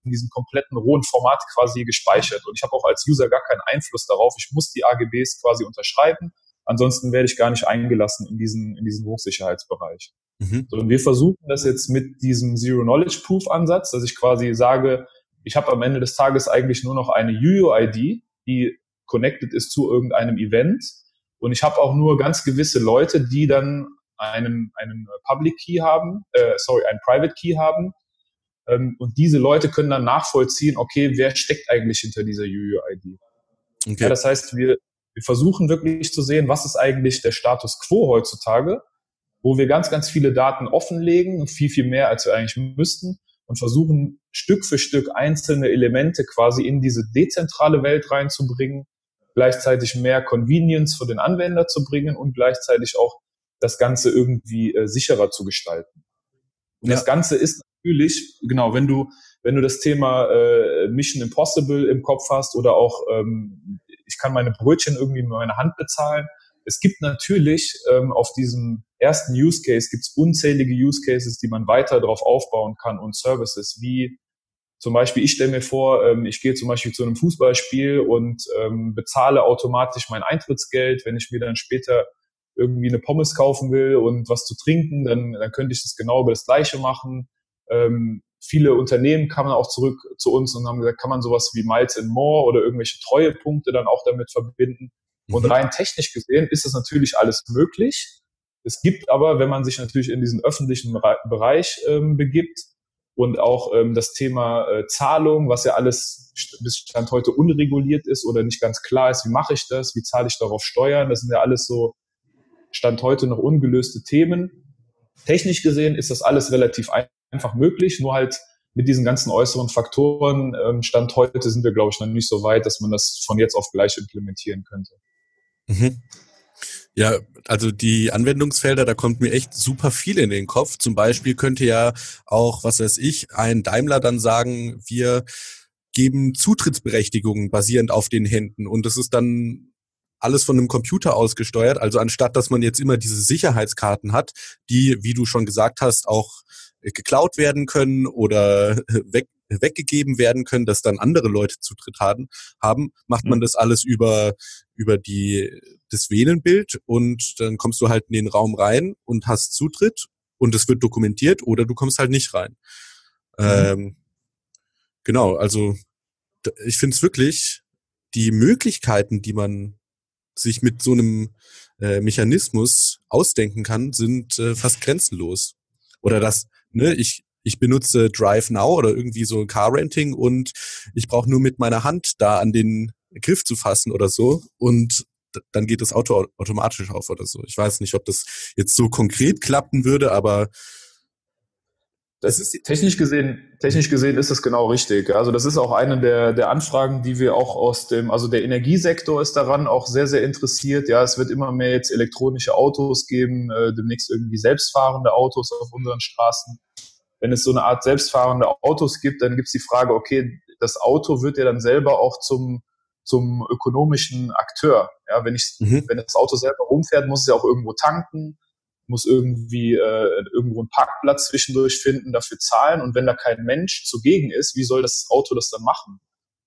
in diesem kompletten rohen Format quasi gespeichert. Und ich habe auch als User gar keinen Einfluss darauf. Ich muss die AGBs quasi unterschreiben Ansonsten werde ich gar nicht eingelassen in diesen, in diesen Hochsicherheitsbereich. Mhm. So, und wir versuchen das jetzt mit diesem Zero-Knowledge-Proof-Ansatz, dass ich quasi sage, ich habe am Ende des Tages eigentlich nur noch eine UUID, die connected ist zu irgendeinem Event. Und ich habe auch nur ganz gewisse Leute, die dann einen, einen Public Key haben, äh, sorry, einen Private Key haben. Ähm, und diese Leute können dann nachvollziehen, okay, wer steckt eigentlich hinter dieser UUID? Okay. Ja, das heißt, wir, wir versuchen wirklich zu sehen, was ist eigentlich der Status quo heutzutage, wo wir ganz, ganz viele Daten offenlegen, viel, viel mehr, als wir eigentlich müssten und versuchen Stück für Stück einzelne Elemente quasi in diese dezentrale Welt reinzubringen, gleichzeitig mehr Convenience für den Anwender zu bringen und gleichzeitig auch das Ganze irgendwie äh, sicherer zu gestalten. Und ja. das Ganze ist natürlich, genau, wenn du, wenn du das Thema äh, Mission Impossible im Kopf hast oder auch ähm, ich kann meine Brötchen irgendwie mit meiner Hand bezahlen. Es gibt natürlich ähm, auf diesem ersten Use Case gibt's unzählige Use Cases, die man weiter darauf aufbauen kann und Services wie zum Beispiel, ich stelle mir vor, ähm, ich gehe zum Beispiel zu einem Fußballspiel und ähm, bezahle automatisch mein Eintrittsgeld. Wenn ich mir dann später irgendwie eine Pommes kaufen will und was zu trinken, dann, dann könnte ich das genau über das Gleiche machen. Ähm, viele Unternehmen kamen auch zurück zu uns und haben gesagt, kann man sowas wie Miles and More oder irgendwelche Treuepunkte dann auch damit verbinden. Und mhm. rein technisch gesehen ist das natürlich alles möglich. Es gibt aber, wenn man sich natürlich in diesen öffentlichen Bereich ähm, begibt und auch ähm, das Thema äh, Zahlung, was ja alles bis Stand heute unreguliert ist oder nicht ganz klar ist, wie mache ich das, wie zahle ich darauf Steuern, das sind ja alles so Stand heute noch ungelöste Themen. Technisch gesehen ist das alles relativ einfach möglich, nur halt mit diesen ganzen äußeren Faktoren, ähm, Stand heute sind wir, glaube ich, noch nicht so weit, dass man das von jetzt auf gleich implementieren könnte. Mhm. Ja, also die Anwendungsfelder, da kommt mir echt super viel in den Kopf. Zum Beispiel könnte ja auch, was weiß ich, ein Daimler dann sagen, wir geben Zutrittsberechtigungen basierend auf den Händen und das ist dann alles von einem Computer ausgesteuert. Also anstatt, dass man jetzt immer diese Sicherheitskarten hat, die, wie du schon gesagt hast, auch geklaut werden können oder [laughs] weg, weggegeben werden können, dass dann andere Leute Zutritt haben, haben macht man mhm. das alles über, über die, das Venenbild und dann kommst du halt in den Raum rein und hast Zutritt und es wird dokumentiert oder du kommst halt nicht rein. Mhm. Ähm, genau, also ich finde es wirklich, die Möglichkeiten, die man sich mit so einem äh, Mechanismus ausdenken kann, sind äh, fast grenzenlos. Oder das, ne, ich, ich benutze Drive Now oder irgendwie so Car Renting und ich brauche nur mit meiner Hand da an den Griff zu fassen oder so und dann geht das Auto automatisch auf oder so. Ich weiß nicht, ob das jetzt so konkret klappen würde, aber das ist technisch gesehen, technisch gesehen ist das genau richtig. Also das ist auch eine der, der Anfragen, die wir auch aus dem, also der Energiesektor ist daran auch sehr, sehr interessiert. Ja, es wird immer mehr jetzt elektronische Autos geben, äh, demnächst irgendwie selbstfahrende Autos auf unseren Straßen. Wenn es so eine Art selbstfahrende Autos gibt, dann gibt es die Frage, okay, das Auto wird ja dann selber auch zum, zum ökonomischen Akteur. Ja, wenn ich, mhm. wenn das Auto selber rumfährt, muss es ja auch irgendwo tanken muss irgendwie äh, irgendwo einen Parkplatz zwischendurch finden, dafür zahlen. Und wenn da kein Mensch zugegen ist, wie soll das Auto das dann machen?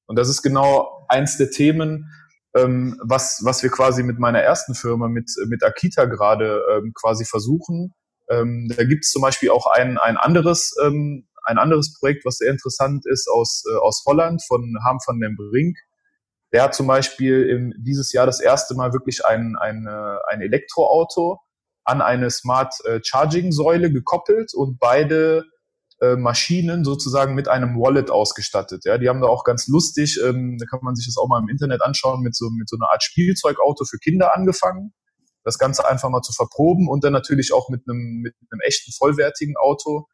Und das ist genau eins der Themen, ähm, was, was wir quasi mit meiner ersten Firma, mit, mit Akita gerade ähm, quasi versuchen. Ähm, da gibt es zum Beispiel auch ein, ein anderes ähm, ein anderes Projekt, was sehr interessant ist aus, äh, aus Holland von Harm van den Brink. Der hat zum Beispiel im, dieses Jahr das erste Mal wirklich ein, ein, ein Elektroauto an eine Smart äh, Charging Säule gekoppelt und beide äh, Maschinen sozusagen mit einem Wallet ausgestattet. Ja, die haben da auch ganz lustig, ähm, da kann man sich das auch mal im Internet anschauen, mit so, mit so einer Art Spielzeugauto für Kinder angefangen. Das Ganze einfach mal zu verproben und dann natürlich auch mit einem, mit einem echten vollwertigen Auto.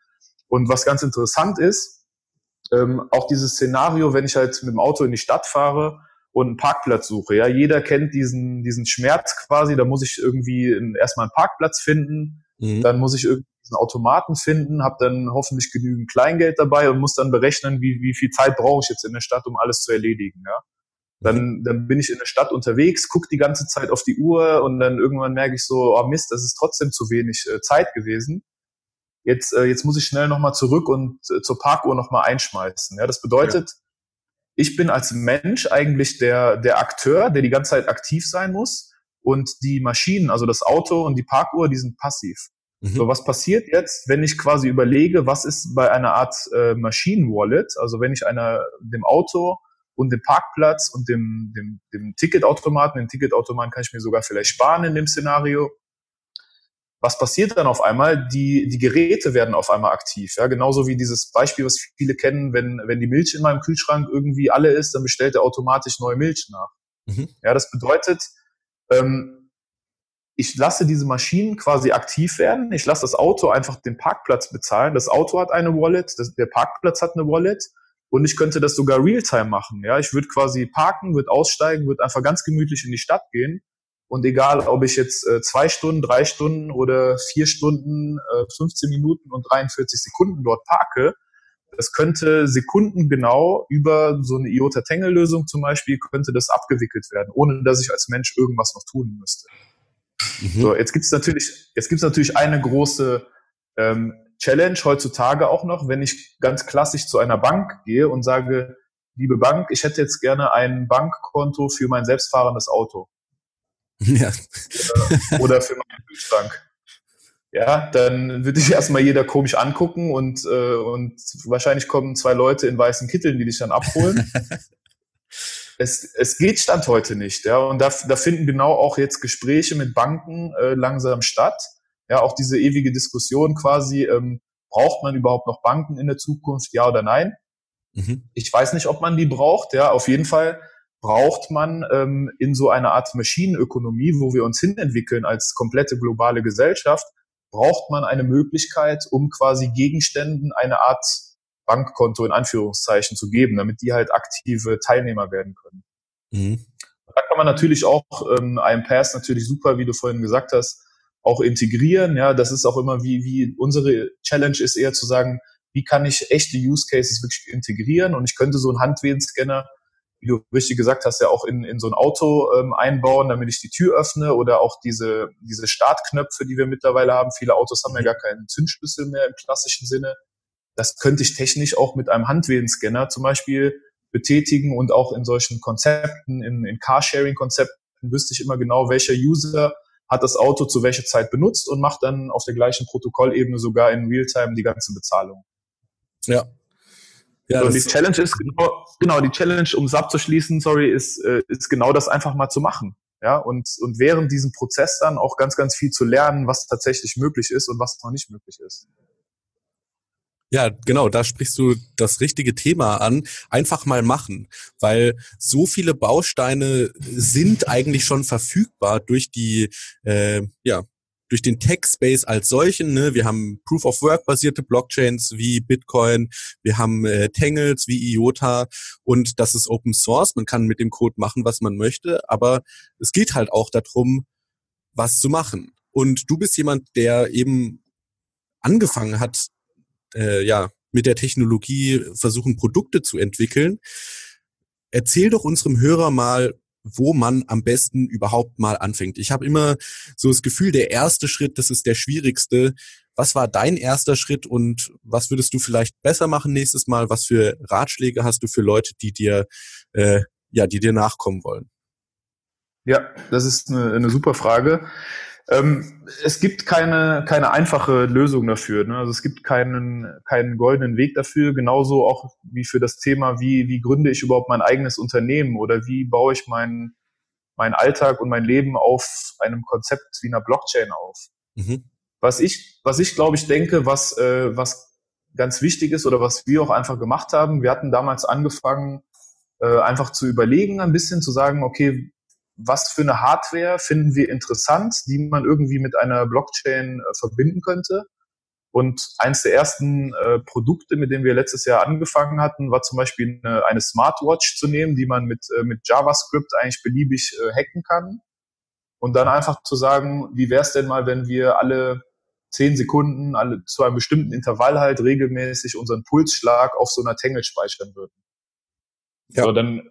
Und was ganz interessant ist, ähm, auch dieses Szenario, wenn ich halt mit dem Auto in die Stadt fahre und einen Parkplatz suche. Ja, jeder kennt diesen, diesen Schmerz quasi. Da muss ich irgendwie erstmal einen Parkplatz finden. Mhm. Dann muss ich irgendwie diesen Automaten finden, habe dann hoffentlich genügend Kleingeld dabei und muss dann berechnen, wie, wie viel Zeit brauche ich jetzt in der Stadt, um alles zu erledigen. Ja. Dann, mhm. dann bin ich in der Stadt unterwegs, gucke die ganze Zeit auf die Uhr und dann irgendwann merke ich so, oh Mist, das ist trotzdem zu wenig äh, Zeit gewesen. Jetzt, äh, jetzt muss ich schnell nochmal zurück und äh, zur Parkuhr nochmal einschmeißen. Ja, das bedeutet, ja ich bin als Mensch eigentlich der, der Akteur, der die ganze Zeit aktiv sein muss. Und die Maschinen, also das Auto und die Parkuhr, die sind passiv. Mhm. So, was passiert jetzt, wenn ich quasi überlege, was ist bei einer Art äh, Maschinen-Wallet, also wenn ich einer, dem Auto und dem Parkplatz und dem, dem, dem Ticketautomaten, den Ticketautomaten kann ich mir sogar vielleicht sparen in dem Szenario. Was passiert dann auf einmal? Die, die Geräte werden auf einmal aktiv. Ja, genauso wie dieses Beispiel, was viele kennen, wenn, wenn die Milch in meinem Kühlschrank irgendwie alle ist, dann bestellt er automatisch neue Milch nach. Mhm. Ja, das bedeutet, ähm, ich lasse diese Maschinen quasi aktiv werden. Ich lasse das Auto einfach den Parkplatz bezahlen. Das Auto hat eine Wallet, das, der Parkplatz hat eine Wallet und ich könnte das sogar real-time machen. Ja, ich würde quasi parken, würde aussteigen, würde einfach ganz gemütlich in die Stadt gehen und egal, ob ich jetzt äh, zwei Stunden, drei Stunden oder vier Stunden, äh, 15 Minuten und 43 Sekunden dort parke, das könnte sekundengenau über so eine IOTA-Tangle-Lösung zum Beispiel, könnte das abgewickelt werden, ohne dass ich als Mensch irgendwas noch tun müsste. Mhm. So, jetzt gibt's natürlich, jetzt gibt's natürlich eine große ähm, Challenge heutzutage auch noch, wenn ich ganz klassisch zu einer Bank gehe und sage, liebe Bank, ich hätte jetzt gerne ein Bankkonto für mein selbstfahrendes Auto. [laughs] Ja. Oder, für meinen Kühlschrank. Ja, dann würde sich erstmal jeder komisch angucken und, äh, und wahrscheinlich kommen zwei Leute in weißen Kitteln, die dich dann abholen. [laughs] es, es geht Stand heute nicht, ja. Und da, da finden genau auch jetzt Gespräche mit Banken äh, langsam statt. Ja, auch diese ewige Diskussion quasi, ähm, braucht man überhaupt noch Banken in der Zukunft, ja oder nein? Mhm. Ich weiß nicht, ob man die braucht, ja. Auf jeden Fall braucht man ähm, in so einer Art Maschinenökonomie, wo wir uns hinentwickeln als komplette globale Gesellschaft, braucht man eine Möglichkeit, um quasi Gegenständen eine Art Bankkonto in Anführungszeichen zu geben, damit die halt aktive Teilnehmer werden können. Mhm. Da kann man natürlich auch ähm, Pass natürlich super, wie du vorhin gesagt hast, auch integrieren. Ja, das ist auch immer wie, wie unsere Challenge ist eher zu sagen, wie kann ich echte Use Cases wirklich integrieren? Und ich könnte so einen Handwehenscanner wie du richtig gesagt hast, ja auch in, in so ein Auto ähm, einbauen, damit ich die Tür öffne oder auch diese, diese Startknöpfe, die wir mittlerweile haben. Viele Autos haben ja gar keinen Zündschlüssel mehr im klassischen Sinne. Das könnte ich technisch auch mit einem Handwehenscanner zum Beispiel betätigen und auch in solchen Konzepten, in, in Carsharing-Konzepten wüsste ich immer genau, welcher User hat das Auto zu welcher Zeit benutzt und macht dann auf der gleichen Protokollebene sogar in Realtime die ganze Bezahlung. Ja, ja, so, die Challenge ist genau, genau, die Challenge, um es abzuschließen, sorry, ist, äh, ist genau das einfach mal zu machen. Ja, und, und während diesem Prozess dann auch ganz, ganz viel zu lernen, was tatsächlich möglich ist und was noch nicht möglich ist. Ja, genau, da sprichst du das richtige Thema an. Einfach mal machen, weil so viele Bausteine sind eigentlich schon verfügbar durch die, äh, ja, durch den Tech-Space als solchen. Ne? Wir haben Proof-of-Work-basierte Blockchains wie Bitcoin, wir haben äh, Tangles wie IOTA und das ist Open Source. Man kann mit dem Code machen, was man möchte, aber es geht halt auch darum, was zu machen. Und du bist jemand, der eben angefangen hat, äh, ja, mit der Technologie versuchen, Produkte zu entwickeln. Erzähl doch unserem Hörer mal, wo man am besten überhaupt mal anfängt. Ich habe immer so das Gefühl, der erste Schritt, das ist der schwierigste. Was war dein erster Schritt und was würdest du vielleicht besser machen nächstes Mal? Was für Ratschläge hast du für Leute, die dir, äh, ja, die dir nachkommen wollen? Ja, das ist eine, eine super Frage. Ähm, es gibt keine, keine einfache Lösung dafür. Ne? Also es gibt keinen, keinen goldenen Weg dafür. Genauso auch wie für das Thema, wie, wie gründe ich überhaupt mein eigenes Unternehmen oder wie baue ich meinen mein Alltag und mein Leben auf einem Konzept wie einer Blockchain auf. Mhm. Was ich, was ich glaube ich denke, was, äh, was ganz wichtig ist oder was wir auch einfach gemacht haben, wir hatten damals angefangen, äh, einfach zu überlegen, ein bisschen zu sagen, okay, was für eine Hardware finden wir interessant, die man irgendwie mit einer Blockchain äh, verbinden könnte. Und eins der ersten äh, Produkte, mit denen wir letztes Jahr angefangen hatten, war zum Beispiel eine, eine Smartwatch zu nehmen, die man mit, äh, mit JavaScript eigentlich beliebig äh, hacken kann. Und dann einfach zu sagen, wie wäre es denn mal, wenn wir alle zehn Sekunden, alle zu einem bestimmten Intervall halt regelmäßig unseren Pulsschlag auf so einer Tangle speichern würden. Ja. So, dann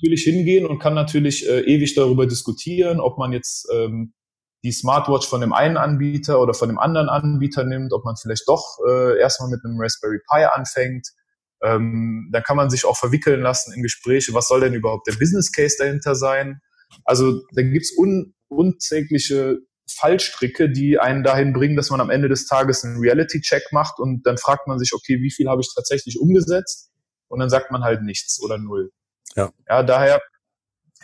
natürlich hingehen und kann natürlich äh, ewig darüber diskutieren, ob man jetzt ähm, die Smartwatch von dem einen Anbieter oder von dem anderen Anbieter nimmt, ob man vielleicht doch äh, erstmal mit einem Raspberry Pi anfängt. Ähm, dann kann man sich auch verwickeln lassen in Gespräche, was soll denn überhaupt der Business Case dahinter sein. Also da gibt's un unzählige Fallstricke, die einen dahin bringen, dass man am Ende des Tages einen Reality-Check macht und dann fragt man sich, okay, wie viel habe ich tatsächlich umgesetzt? Und dann sagt man halt nichts oder null. Ja. ja, daher,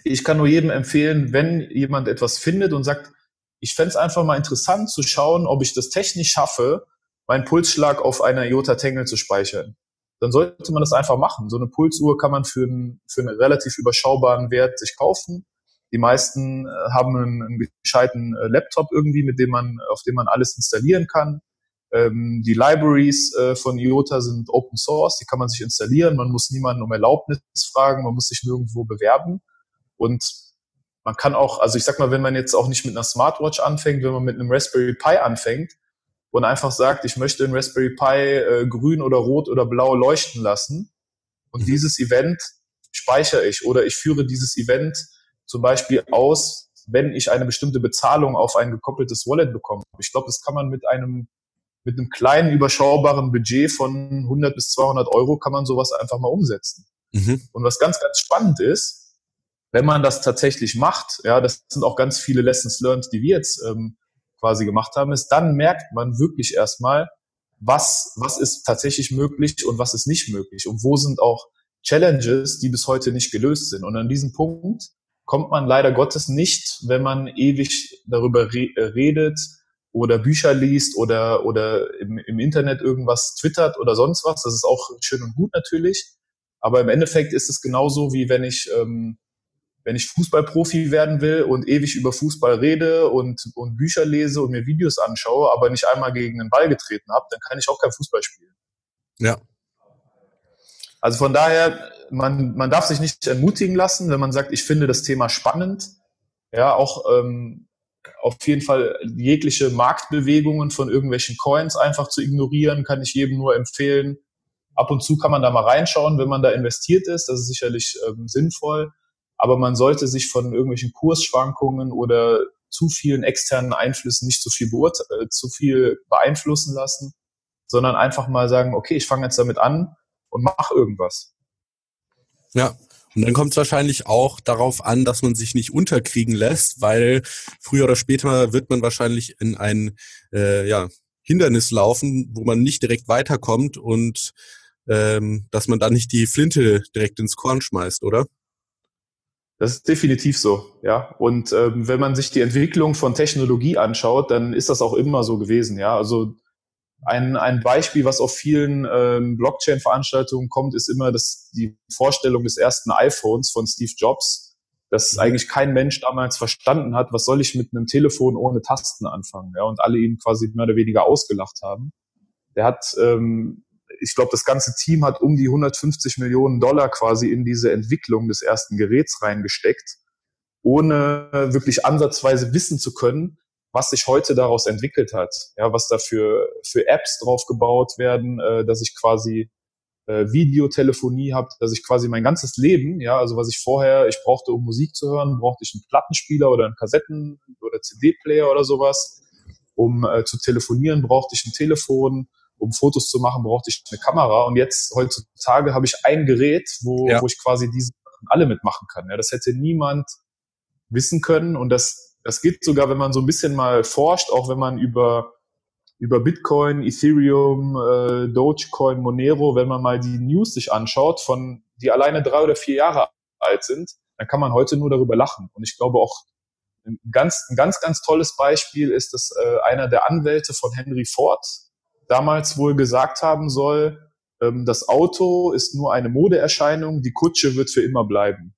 ich kann nur jedem empfehlen, wenn jemand etwas findet und sagt, ich fände es einfach mal interessant zu schauen, ob ich das technisch schaffe, meinen Pulsschlag auf einer IOTA Tangle zu speichern. Dann sollte man das einfach machen. So eine Pulsuhr kann man für einen, für einen relativ überschaubaren Wert sich kaufen. Die meisten äh, haben einen, einen gescheiten äh, Laptop irgendwie, mit dem man, auf dem man alles installieren kann. Ähm, die Libraries äh, von IOTA sind Open Source, die kann man sich installieren. Man muss niemanden um Erlaubnis fragen, man muss sich nirgendwo bewerben. Und man kann auch, also ich sag mal, wenn man jetzt auch nicht mit einer Smartwatch anfängt, wenn man mit einem Raspberry Pi anfängt und einfach sagt, ich möchte ein Raspberry Pi äh, grün oder rot oder blau leuchten lassen und mhm. dieses Event speichere ich oder ich führe dieses Event zum Beispiel aus, wenn ich eine bestimmte Bezahlung auf ein gekoppeltes Wallet bekomme. Ich glaube, das kann man mit einem mit einem kleinen überschaubaren Budget von 100 bis 200 Euro kann man sowas einfach mal umsetzen. Mhm. Und was ganz, ganz spannend ist, wenn man das tatsächlich macht, ja, das sind auch ganz viele Lessons learned, die wir jetzt ähm, quasi gemacht haben, ist, dann merkt man wirklich erstmal, was, was ist tatsächlich möglich und was ist nicht möglich und wo sind auch Challenges, die bis heute nicht gelöst sind. Und an diesem Punkt kommt man leider Gottes nicht, wenn man ewig darüber re redet, oder Bücher liest oder, oder im, im Internet irgendwas twittert oder sonst was. Das ist auch schön und gut natürlich. Aber im Endeffekt ist es genauso, wie wenn ich, ähm, wenn ich Fußballprofi werden will und ewig über Fußball rede und, und Bücher lese und mir Videos anschaue, aber nicht einmal gegen den Ball getreten habe, dann kann ich auch kein Fußball spielen. Ja. Also von daher, man, man darf sich nicht ermutigen lassen, wenn man sagt, ich finde das Thema spannend. Ja, auch ähm, auf jeden Fall jegliche Marktbewegungen von irgendwelchen Coins einfach zu ignorieren, kann ich jedem nur empfehlen. Ab und zu kann man da mal reinschauen, wenn man da investiert ist. Das ist sicherlich ähm, sinnvoll. Aber man sollte sich von irgendwelchen Kursschwankungen oder zu vielen externen Einflüssen nicht zu viel, äh, zu viel beeinflussen lassen, sondern einfach mal sagen, okay, ich fange jetzt damit an und mache irgendwas. Ja, und dann kommt es wahrscheinlich auch darauf an, dass man sich nicht unterkriegen lässt, weil früher oder später wird man wahrscheinlich in ein äh, ja, Hindernis laufen, wo man nicht direkt weiterkommt und ähm, dass man dann nicht die Flinte direkt ins Korn schmeißt, oder? Das ist definitiv so, ja. Und ähm, wenn man sich die Entwicklung von Technologie anschaut, dann ist das auch immer so gewesen, ja. Also ein, ein Beispiel, was auf vielen ähm, Blockchain-Veranstaltungen kommt, ist immer das, die Vorstellung des ersten iPhones von Steve Jobs, dass mhm. eigentlich kein Mensch damals verstanden hat, was soll ich mit einem Telefon ohne Tasten anfangen, ja, und alle ihn quasi mehr oder weniger ausgelacht haben. Der hat, ähm, ich glaube, das ganze Team hat um die 150 Millionen Dollar quasi in diese Entwicklung des ersten Geräts reingesteckt, ohne wirklich ansatzweise wissen zu können, was sich heute daraus entwickelt hat, ja, was da für, für Apps drauf gebaut werden, äh, dass ich quasi äh, Videotelefonie habe, dass ich quasi mein ganzes Leben, ja, also was ich vorher, ich brauchte, um Musik zu hören, brauchte ich einen Plattenspieler oder einen Kassetten- oder CD-Player oder sowas. Um äh, zu telefonieren, brauchte ich ein Telefon. Um Fotos zu machen, brauchte ich eine Kamera. Und jetzt, heutzutage, habe ich ein Gerät, wo, ja. wo ich quasi diese alle mitmachen kann. Ja, das hätte niemand wissen können. Und das das geht sogar, wenn man so ein bisschen mal forscht, auch wenn man über über Bitcoin, Ethereum, äh, Dogecoin, Monero, wenn man mal die News sich anschaut, von die alleine drei oder vier Jahre alt sind, dann kann man heute nur darüber lachen. Und ich glaube auch ein ganz, ein ganz, ganz tolles Beispiel ist, dass äh, einer der Anwälte von Henry Ford damals wohl gesagt haben soll, ähm, das Auto ist nur eine Modeerscheinung, die Kutsche wird für immer bleiben.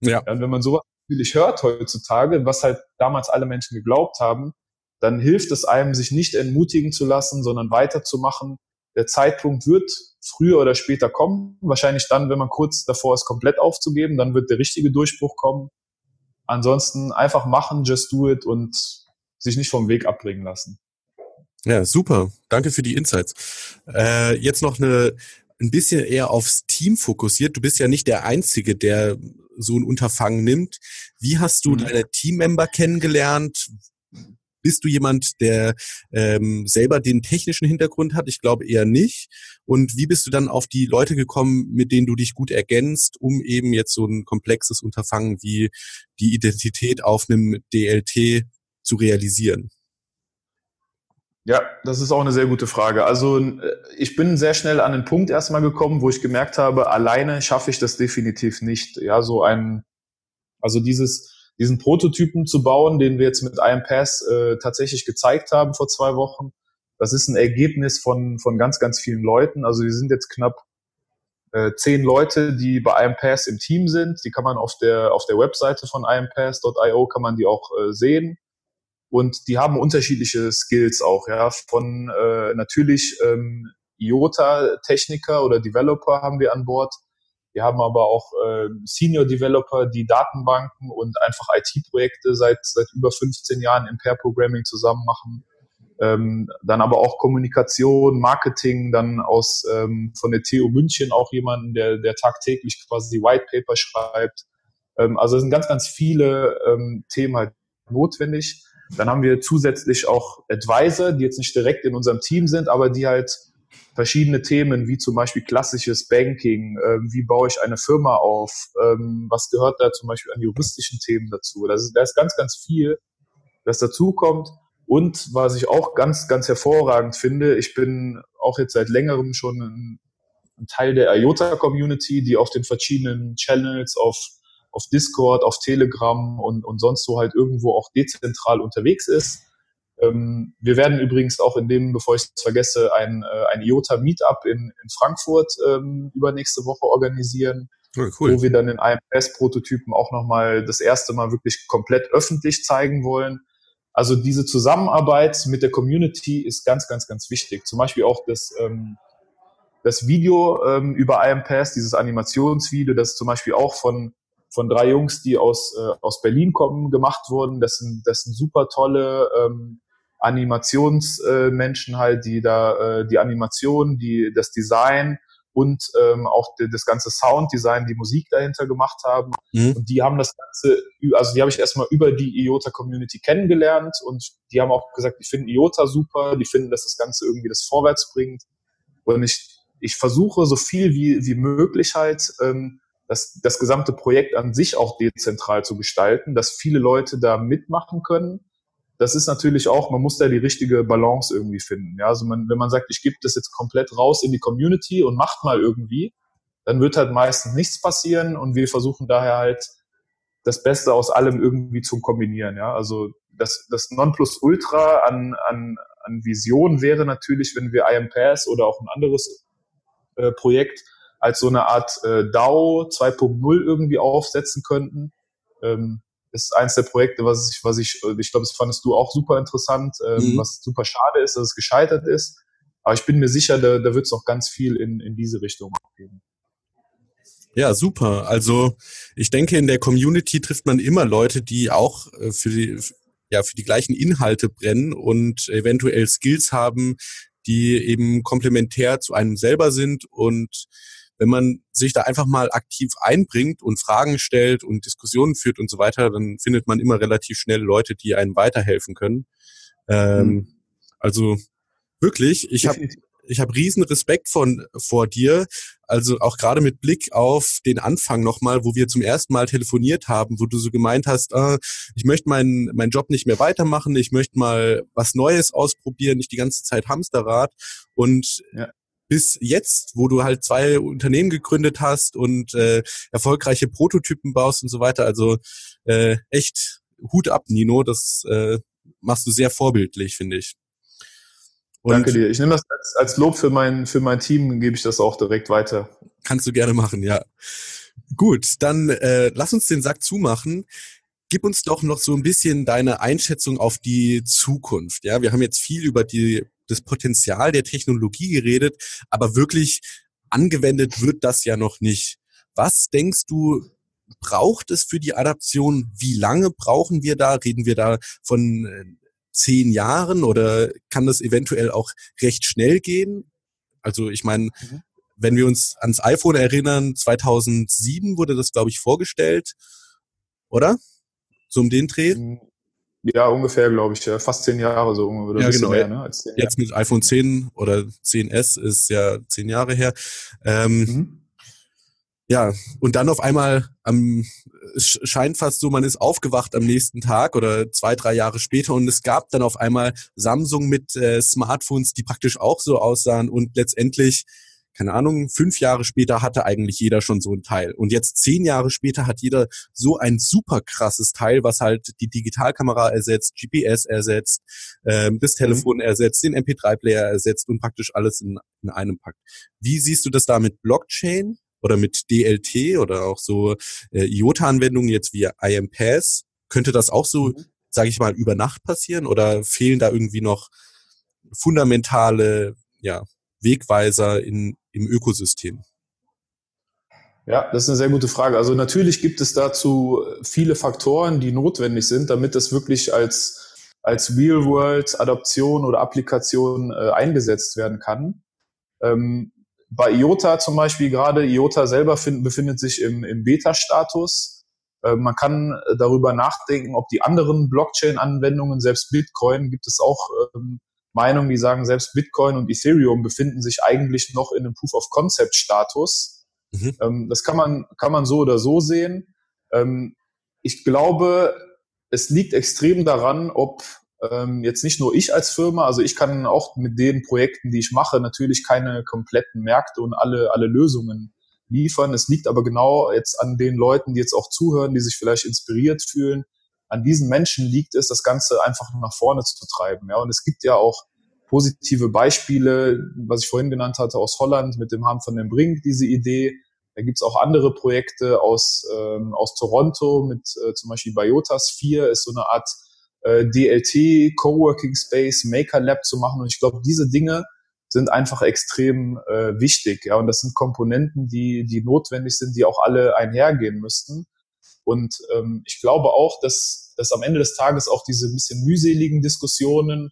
Ja. ja und wenn man sowas natürlich hört heutzutage, was halt damals alle Menschen geglaubt haben, dann hilft es einem, sich nicht entmutigen zu lassen, sondern weiterzumachen. Der Zeitpunkt wird früher oder später kommen. Wahrscheinlich dann, wenn man kurz davor ist, komplett aufzugeben, dann wird der richtige Durchbruch kommen. Ansonsten einfach machen, just do it und sich nicht vom Weg abbringen lassen. Ja, super. Danke für die Insights. Äh, jetzt noch eine ein bisschen eher aufs Team fokussiert. Du bist ja nicht der Einzige, der so ein Unterfangen nimmt. Wie hast du mhm. deine Teammember kennengelernt? Bist du jemand, der ähm, selber den technischen Hintergrund hat? Ich glaube eher nicht. Und wie bist du dann auf die Leute gekommen, mit denen du dich gut ergänzt, um eben jetzt so ein komplexes Unterfangen wie die Identität auf einem DLT zu realisieren? Ja, das ist auch eine sehr gute Frage. Also ich bin sehr schnell an den Punkt erstmal gekommen, wo ich gemerkt habe, alleine schaffe ich das definitiv nicht. Ja, so ein, also dieses, diesen Prototypen zu bauen, den wir jetzt mit IMPass äh, tatsächlich gezeigt haben vor zwei Wochen. Das ist ein Ergebnis von, von ganz, ganz vielen Leuten. Also wir sind jetzt knapp äh, zehn Leute, die bei IMPass im Team sind. Die kann man auf der, auf der Webseite von impass.io kann man die auch äh, sehen. Und die haben unterschiedliche Skills auch, ja. Von äh, natürlich ähm, IOTA-Techniker oder Developer haben wir an Bord. Wir haben aber auch äh, Senior Developer, die Datenbanken und einfach IT-Projekte seit, seit über 15 Jahren im Pair Programming zusammen machen. Ähm, dann aber auch Kommunikation, Marketing, dann aus ähm, von der TU München auch jemanden, der, der tagtäglich quasi die White Paper schreibt. Ähm, also es sind ganz, ganz viele ähm, Themen halt notwendig. Dann haben wir zusätzlich auch Advisor, die jetzt nicht direkt in unserem Team sind, aber die halt verschiedene Themen, wie zum Beispiel klassisches Banking, äh, wie baue ich eine Firma auf, ähm, was gehört da zum Beispiel an juristischen Themen dazu. Das ist, da ist ganz, ganz viel, das dazukommt. Und was ich auch ganz, ganz hervorragend finde, ich bin auch jetzt seit längerem schon ein, ein Teil der IOTA-Community, die auf den verschiedenen Channels auf auf Discord, auf Telegram und, und sonst so halt irgendwo auch dezentral unterwegs ist. Ähm, wir werden übrigens auch in dem, bevor ich es vergesse, ein, äh, ein IOTA Meetup in, in Frankfurt ähm, übernächste Woche organisieren, oh, cool. wo wir dann in IMS-Prototypen auch nochmal das erste Mal wirklich komplett öffentlich zeigen wollen. Also diese Zusammenarbeit mit der Community ist ganz, ganz, ganz wichtig. Zum Beispiel auch das, ähm, das Video ähm, über IMPass, dieses Animationsvideo, das zum Beispiel auch von von drei Jungs, die aus, äh, aus Berlin kommen, gemacht wurden. Das sind, das sind super tolle ähm, Animationsmenschen äh, halt, die da äh, die Animation, die das Design und ähm, auch die, das ganze Sounddesign, die Musik dahinter gemacht haben. Mhm. Und die haben das Ganze, also die habe ich erstmal über die IOTA-Community kennengelernt und die haben auch gesagt, die finden IOTA super, die finden, dass das Ganze irgendwie das vorwärts bringt. Und ich, ich versuche so viel wie, wie möglich halt ähm, das, das gesamte Projekt an sich auch dezentral zu gestalten, dass viele Leute da mitmachen können. Das ist natürlich auch, man muss da die richtige Balance irgendwie finden. Ja, also man, wenn man sagt, ich gebe das jetzt komplett raus in die Community und macht mal irgendwie, dann wird halt meistens nichts passieren und wir versuchen daher halt das Beste aus allem irgendwie zu kombinieren. Ja, also das, das Nonplusultra an, an, an Vision wäre natürlich, wenn wir IMPass oder auch ein anderes äh, Projekt als so eine Art äh, DAO 2.0 irgendwie aufsetzen könnten. Ähm, ist eins der Projekte, was ich, was ich, äh, ich glaube, das fandest du auch super interessant, ähm, mhm. was super schade ist, dass es gescheitert ist. Aber ich bin mir sicher, da, da wird es noch ganz viel in, in diese Richtung geben. Ja, super. Also ich denke, in der Community trifft man immer Leute, die auch äh, für die, ja, für die gleichen Inhalte brennen und eventuell Skills haben, die eben komplementär zu einem selber sind und wenn man sich da einfach mal aktiv einbringt und Fragen stellt und Diskussionen führt und so weiter, dann findet man immer relativ schnell Leute, die einem weiterhelfen können. Ähm, mhm. Also wirklich, ich habe ich hab riesen Respekt von vor dir. Also auch gerade mit Blick auf den Anfang nochmal, wo wir zum ersten Mal telefoniert haben, wo du so gemeint hast, äh, ich möchte meinen meinen Job nicht mehr weitermachen, ich möchte mal was Neues ausprobieren, nicht die ganze Zeit Hamsterrad. Und ja bis jetzt, wo du halt zwei Unternehmen gegründet hast und äh, erfolgreiche Prototypen baust und so weiter. Also äh, echt Hut ab, Nino. Das äh, machst du sehr vorbildlich, finde ich. Und Danke dir. Ich nehme das als, als Lob für mein, für mein Team, gebe ich das auch direkt weiter. Kannst du gerne machen, ja. Gut, dann äh, lass uns den Sack zumachen. Gib uns doch noch so ein bisschen deine Einschätzung auf die Zukunft. Ja, wir haben jetzt viel über die das Potenzial der Technologie geredet, aber wirklich angewendet wird das ja noch nicht. Was denkst du, braucht es für die Adaption? Wie lange brauchen wir da? Reden wir da von äh, zehn Jahren oder kann das eventuell auch recht schnell gehen? Also ich meine, mhm. wenn wir uns ans iPhone erinnern, 2007 wurde das, glaube ich, vorgestellt, oder? So um den Dreh? Mhm. Ja, ungefähr, glaube ich. Fast zehn Jahre so. Oder ja, genau. Mehr, ne, Jetzt mit iPhone 10 oder 10S ist ja zehn Jahre her. Ähm, mhm. Ja, und dann auf einmal am, es scheint fast so, man ist aufgewacht am nächsten Tag oder zwei, drei Jahre später und es gab dann auf einmal Samsung mit äh, Smartphones, die praktisch auch so aussahen und letztendlich keine Ahnung, fünf Jahre später hatte eigentlich jeder schon so ein Teil. Und jetzt zehn Jahre später hat jeder so ein super krasses Teil, was halt die Digitalkamera ersetzt, GPS ersetzt, ähm, das mhm. Telefon mhm. ersetzt, den MP3-Player ersetzt und praktisch alles in, in einem packt. Wie siehst du das da mit Blockchain? oder mit DLT oder auch so äh, IOTA-Anwendungen jetzt wie IMPass, könnte das auch so, mhm. sage ich mal, über Nacht passieren oder fehlen da irgendwie noch fundamentale ja, Wegweiser in, im Ökosystem? Ja, das ist eine sehr gute Frage. Also natürlich gibt es dazu viele Faktoren, die notwendig sind, damit das wirklich als, als Real-World-Adoption oder Applikation äh, eingesetzt werden kann. Ähm, bei IOTA zum Beispiel gerade, IOTA selber find, befindet sich im, im Beta-Status. Äh, man kann darüber nachdenken, ob die anderen Blockchain-Anwendungen, selbst Bitcoin, gibt es auch ähm, Meinungen, die sagen, selbst Bitcoin und Ethereum befinden sich eigentlich noch in einem Proof-of-Concept-Status. Mhm. Ähm, das kann man, kann man so oder so sehen. Ähm, ich glaube, es liegt extrem daran, ob ähm, jetzt nicht nur ich als Firma, also ich kann auch mit den Projekten, die ich mache, natürlich keine kompletten Märkte und alle, alle Lösungen liefern. Es liegt aber genau jetzt an den Leuten, die jetzt auch zuhören, die sich vielleicht inspiriert fühlen. An diesen Menschen liegt es, das Ganze einfach nach vorne zu treiben. Ja, und es gibt ja auch positive Beispiele, was ich vorhin genannt hatte, aus Holland mit dem Harm von den Brink, diese Idee. Da gibt's auch andere Projekte aus, ähm, aus Toronto mit äh, zum Beispiel Biotas 4, ist so eine Art äh, DLT, Coworking Space, Maker Lab zu machen. Und ich glaube, diese Dinge sind einfach extrem äh, wichtig. Ja, und das sind Komponenten, die, die notwendig sind, die auch alle einhergehen müssten. Und ähm, ich glaube auch, dass, dass am Ende des Tages auch diese ein bisschen mühseligen Diskussionen,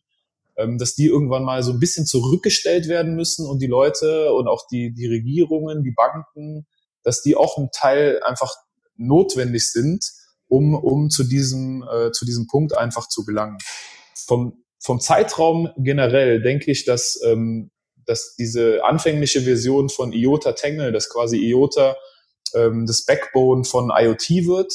ähm, dass die irgendwann mal so ein bisschen zurückgestellt werden müssen und die Leute und auch die, die Regierungen, die Banken, dass die auch ein Teil einfach notwendig sind, um, um zu, diesem, äh, zu diesem Punkt einfach zu gelangen. Vom, vom Zeitraum generell denke ich, dass, ähm, dass diese anfängliche Version von IOTA Tangle, dass quasi IOTA ähm, das Backbone von IoT wird,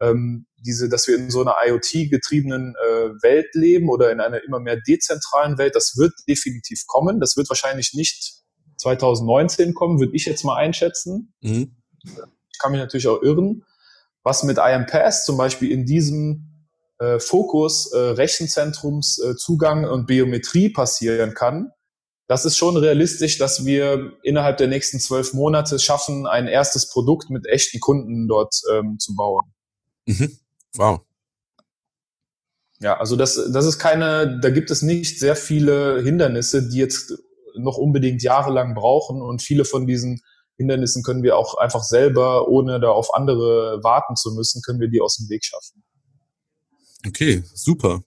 ähm, diese, dass wir in so einer IoT-getriebenen äh, Welt leben oder in einer immer mehr dezentralen Welt, das wird definitiv kommen. Das wird wahrscheinlich nicht 2019 kommen, würde ich jetzt mal einschätzen. Mhm. Ich kann mich natürlich auch irren was mit IMPass zum Beispiel in diesem äh, Fokus äh, Rechenzentrumszugang äh, und Biometrie passieren kann, das ist schon realistisch, dass wir innerhalb der nächsten zwölf Monate schaffen, ein erstes Produkt mit echten Kunden dort ähm, zu bauen. Mhm. Wow. Ja, also das, das ist keine, da gibt es nicht sehr viele Hindernisse, die jetzt noch unbedingt jahrelang brauchen und viele von diesen Hindernissen können wir auch einfach selber, ohne da auf andere warten zu müssen, können wir die aus dem Weg schaffen. Okay, super.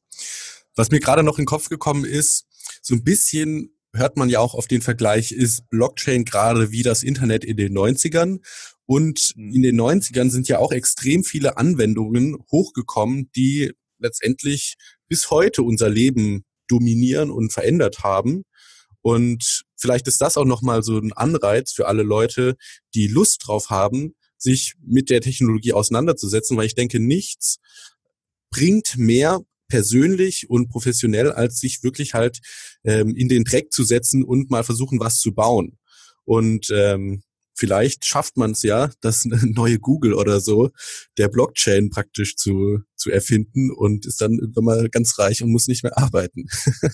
Was mir gerade noch in den Kopf gekommen ist, so ein bisschen hört man ja auch auf den Vergleich, ist Blockchain gerade wie das Internet in den 90ern. Und mhm. in den 90ern sind ja auch extrem viele Anwendungen hochgekommen, die letztendlich bis heute unser Leben dominieren und verändert haben. Und vielleicht ist das auch nochmal so ein Anreiz für alle Leute, die Lust drauf haben, sich mit der Technologie auseinanderzusetzen, weil ich denke, nichts bringt mehr persönlich und professionell, als sich wirklich halt ähm, in den Dreck zu setzen und mal versuchen, was zu bauen. Und ähm, vielleicht schafft man es ja, das [laughs] neue Google oder so der Blockchain praktisch zu, zu erfinden und ist dann irgendwann mal ganz reich und muss nicht mehr arbeiten. [laughs]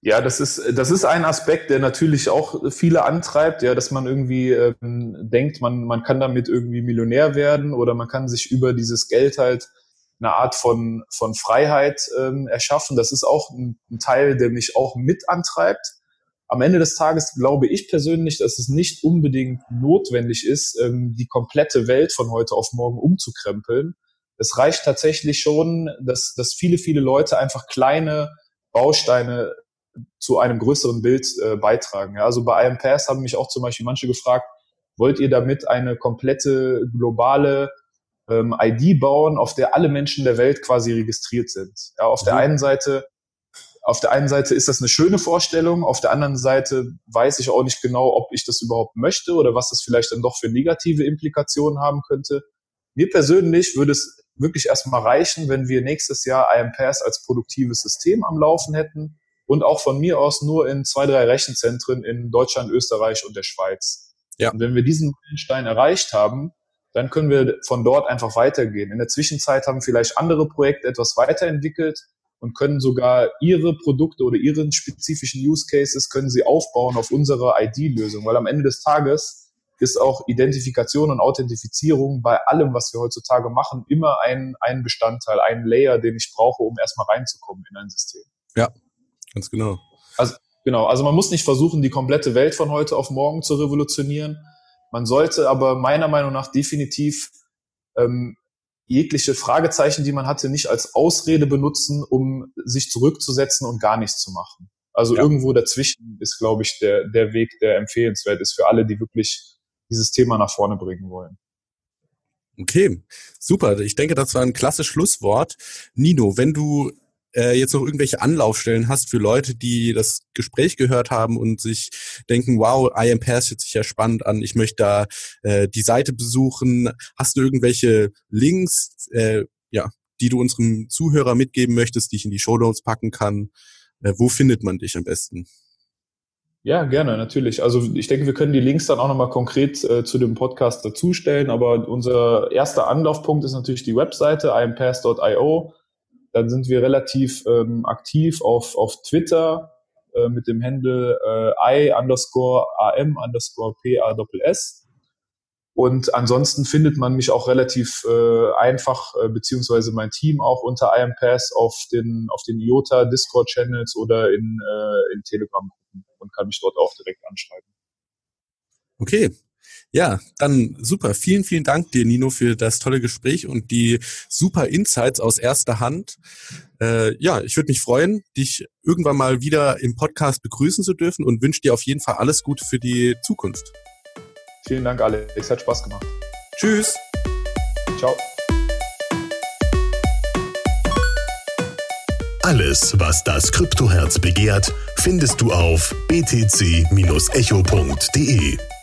Ja, das ist, das ist ein Aspekt, der natürlich auch viele antreibt, ja, dass man irgendwie ähm, denkt, man, man kann damit irgendwie Millionär werden oder man kann sich über dieses Geld halt eine Art von, von Freiheit ähm, erschaffen. Das ist auch ein, ein Teil, der mich auch mit antreibt. Am Ende des Tages glaube ich persönlich, dass es nicht unbedingt notwendig ist, ähm, die komplette Welt von heute auf morgen umzukrempeln. Es reicht tatsächlich schon, dass, dass viele, viele Leute einfach kleine Bausteine zu einem größeren Bild äh, beitragen. Ja, also bei IMPass haben mich auch zum Beispiel manche gefragt, wollt ihr damit eine komplette globale ähm, ID bauen, auf der alle Menschen der Welt quasi registriert sind? Ja, auf mhm. der einen Seite auf der einen Seite ist das eine schöne Vorstellung, auf der anderen Seite weiß ich auch nicht genau, ob ich das überhaupt möchte oder was das vielleicht dann doch für negative Implikationen haben könnte. Mir persönlich würde es wirklich erstmal reichen, wenn wir nächstes Jahr IMPass als produktives System am Laufen hätten und auch von mir aus nur in zwei, drei Rechenzentren in Deutschland, Österreich und der Schweiz. Ja. Und wenn wir diesen Meilenstein erreicht haben, dann können wir von dort einfach weitergehen. In der Zwischenzeit haben vielleicht andere Projekte etwas weiterentwickelt und können sogar ihre Produkte oder ihren spezifischen Use Cases können sie aufbauen auf unsere ID-Lösung, weil am Ende des Tages ist auch Identifikation und Authentifizierung bei allem, was wir heutzutage machen, immer ein, ein Bestandteil, ein Layer, den ich brauche, um erstmal reinzukommen in ein System. Ja, ganz genau. Also, genau, also man muss nicht versuchen, die komplette Welt von heute auf morgen zu revolutionieren. Man sollte aber meiner Meinung nach definitiv ähm, jegliche Fragezeichen, die man hatte, nicht als Ausrede benutzen, um sich zurückzusetzen und gar nichts zu machen. Also ja. irgendwo dazwischen ist, glaube ich, der, der Weg, der empfehlenswert ist für alle, die wirklich dieses Thema nach vorne bringen wollen. Okay, super. Ich denke, das war ein klasse Schlusswort. Nino, wenn du äh, jetzt noch irgendwelche Anlaufstellen hast für Leute, die das Gespräch gehört haben und sich denken, wow, IM Pass hört sich ja spannend an, ich möchte da äh, die Seite besuchen. Hast du irgendwelche Links, äh, ja, die du unserem Zuhörer mitgeben möchtest, die ich in die Show Notes packen kann? Äh, wo findet man dich am besten? Ja, gerne, natürlich. Also ich denke, wir können die Links dann auch nochmal konkret äh, zu dem Podcast dazustellen, aber unser erster Anlaufpunkt ist natürlich die Webseite impass.io. Dann sind wir relativ ähm, aktiv auf, auf Twitter äh, mit dem Handle äh, i underscore am underscore p a s. Und ansonsten findet man mich auch relativ äh, einfach, äh, beziehungsweise mein Team auch unter IAMPass auf den, auf den IOTA Discord-Channels oder in, äh, in Telegram-Gruppen und kann mich dort auch direkt anschreiben. Okay, ja, dann super. Vielen, vielen Dank dir, Nino, für das tolle Gespräch und die super Insights aus erster Hand. Äh, ja, ich würde mich freuen, dich irgendwann mal wieder im Podcast begrüßen zu dürfen und wünsche dir auf jeden Fall alles Gute für die Zukunft. Vielen Dank, Alex. Hat Spaß gemacht. Tschüss. Ciao. Alles, was das Kryptoherz begehrt, findest du auf btc-echo.de.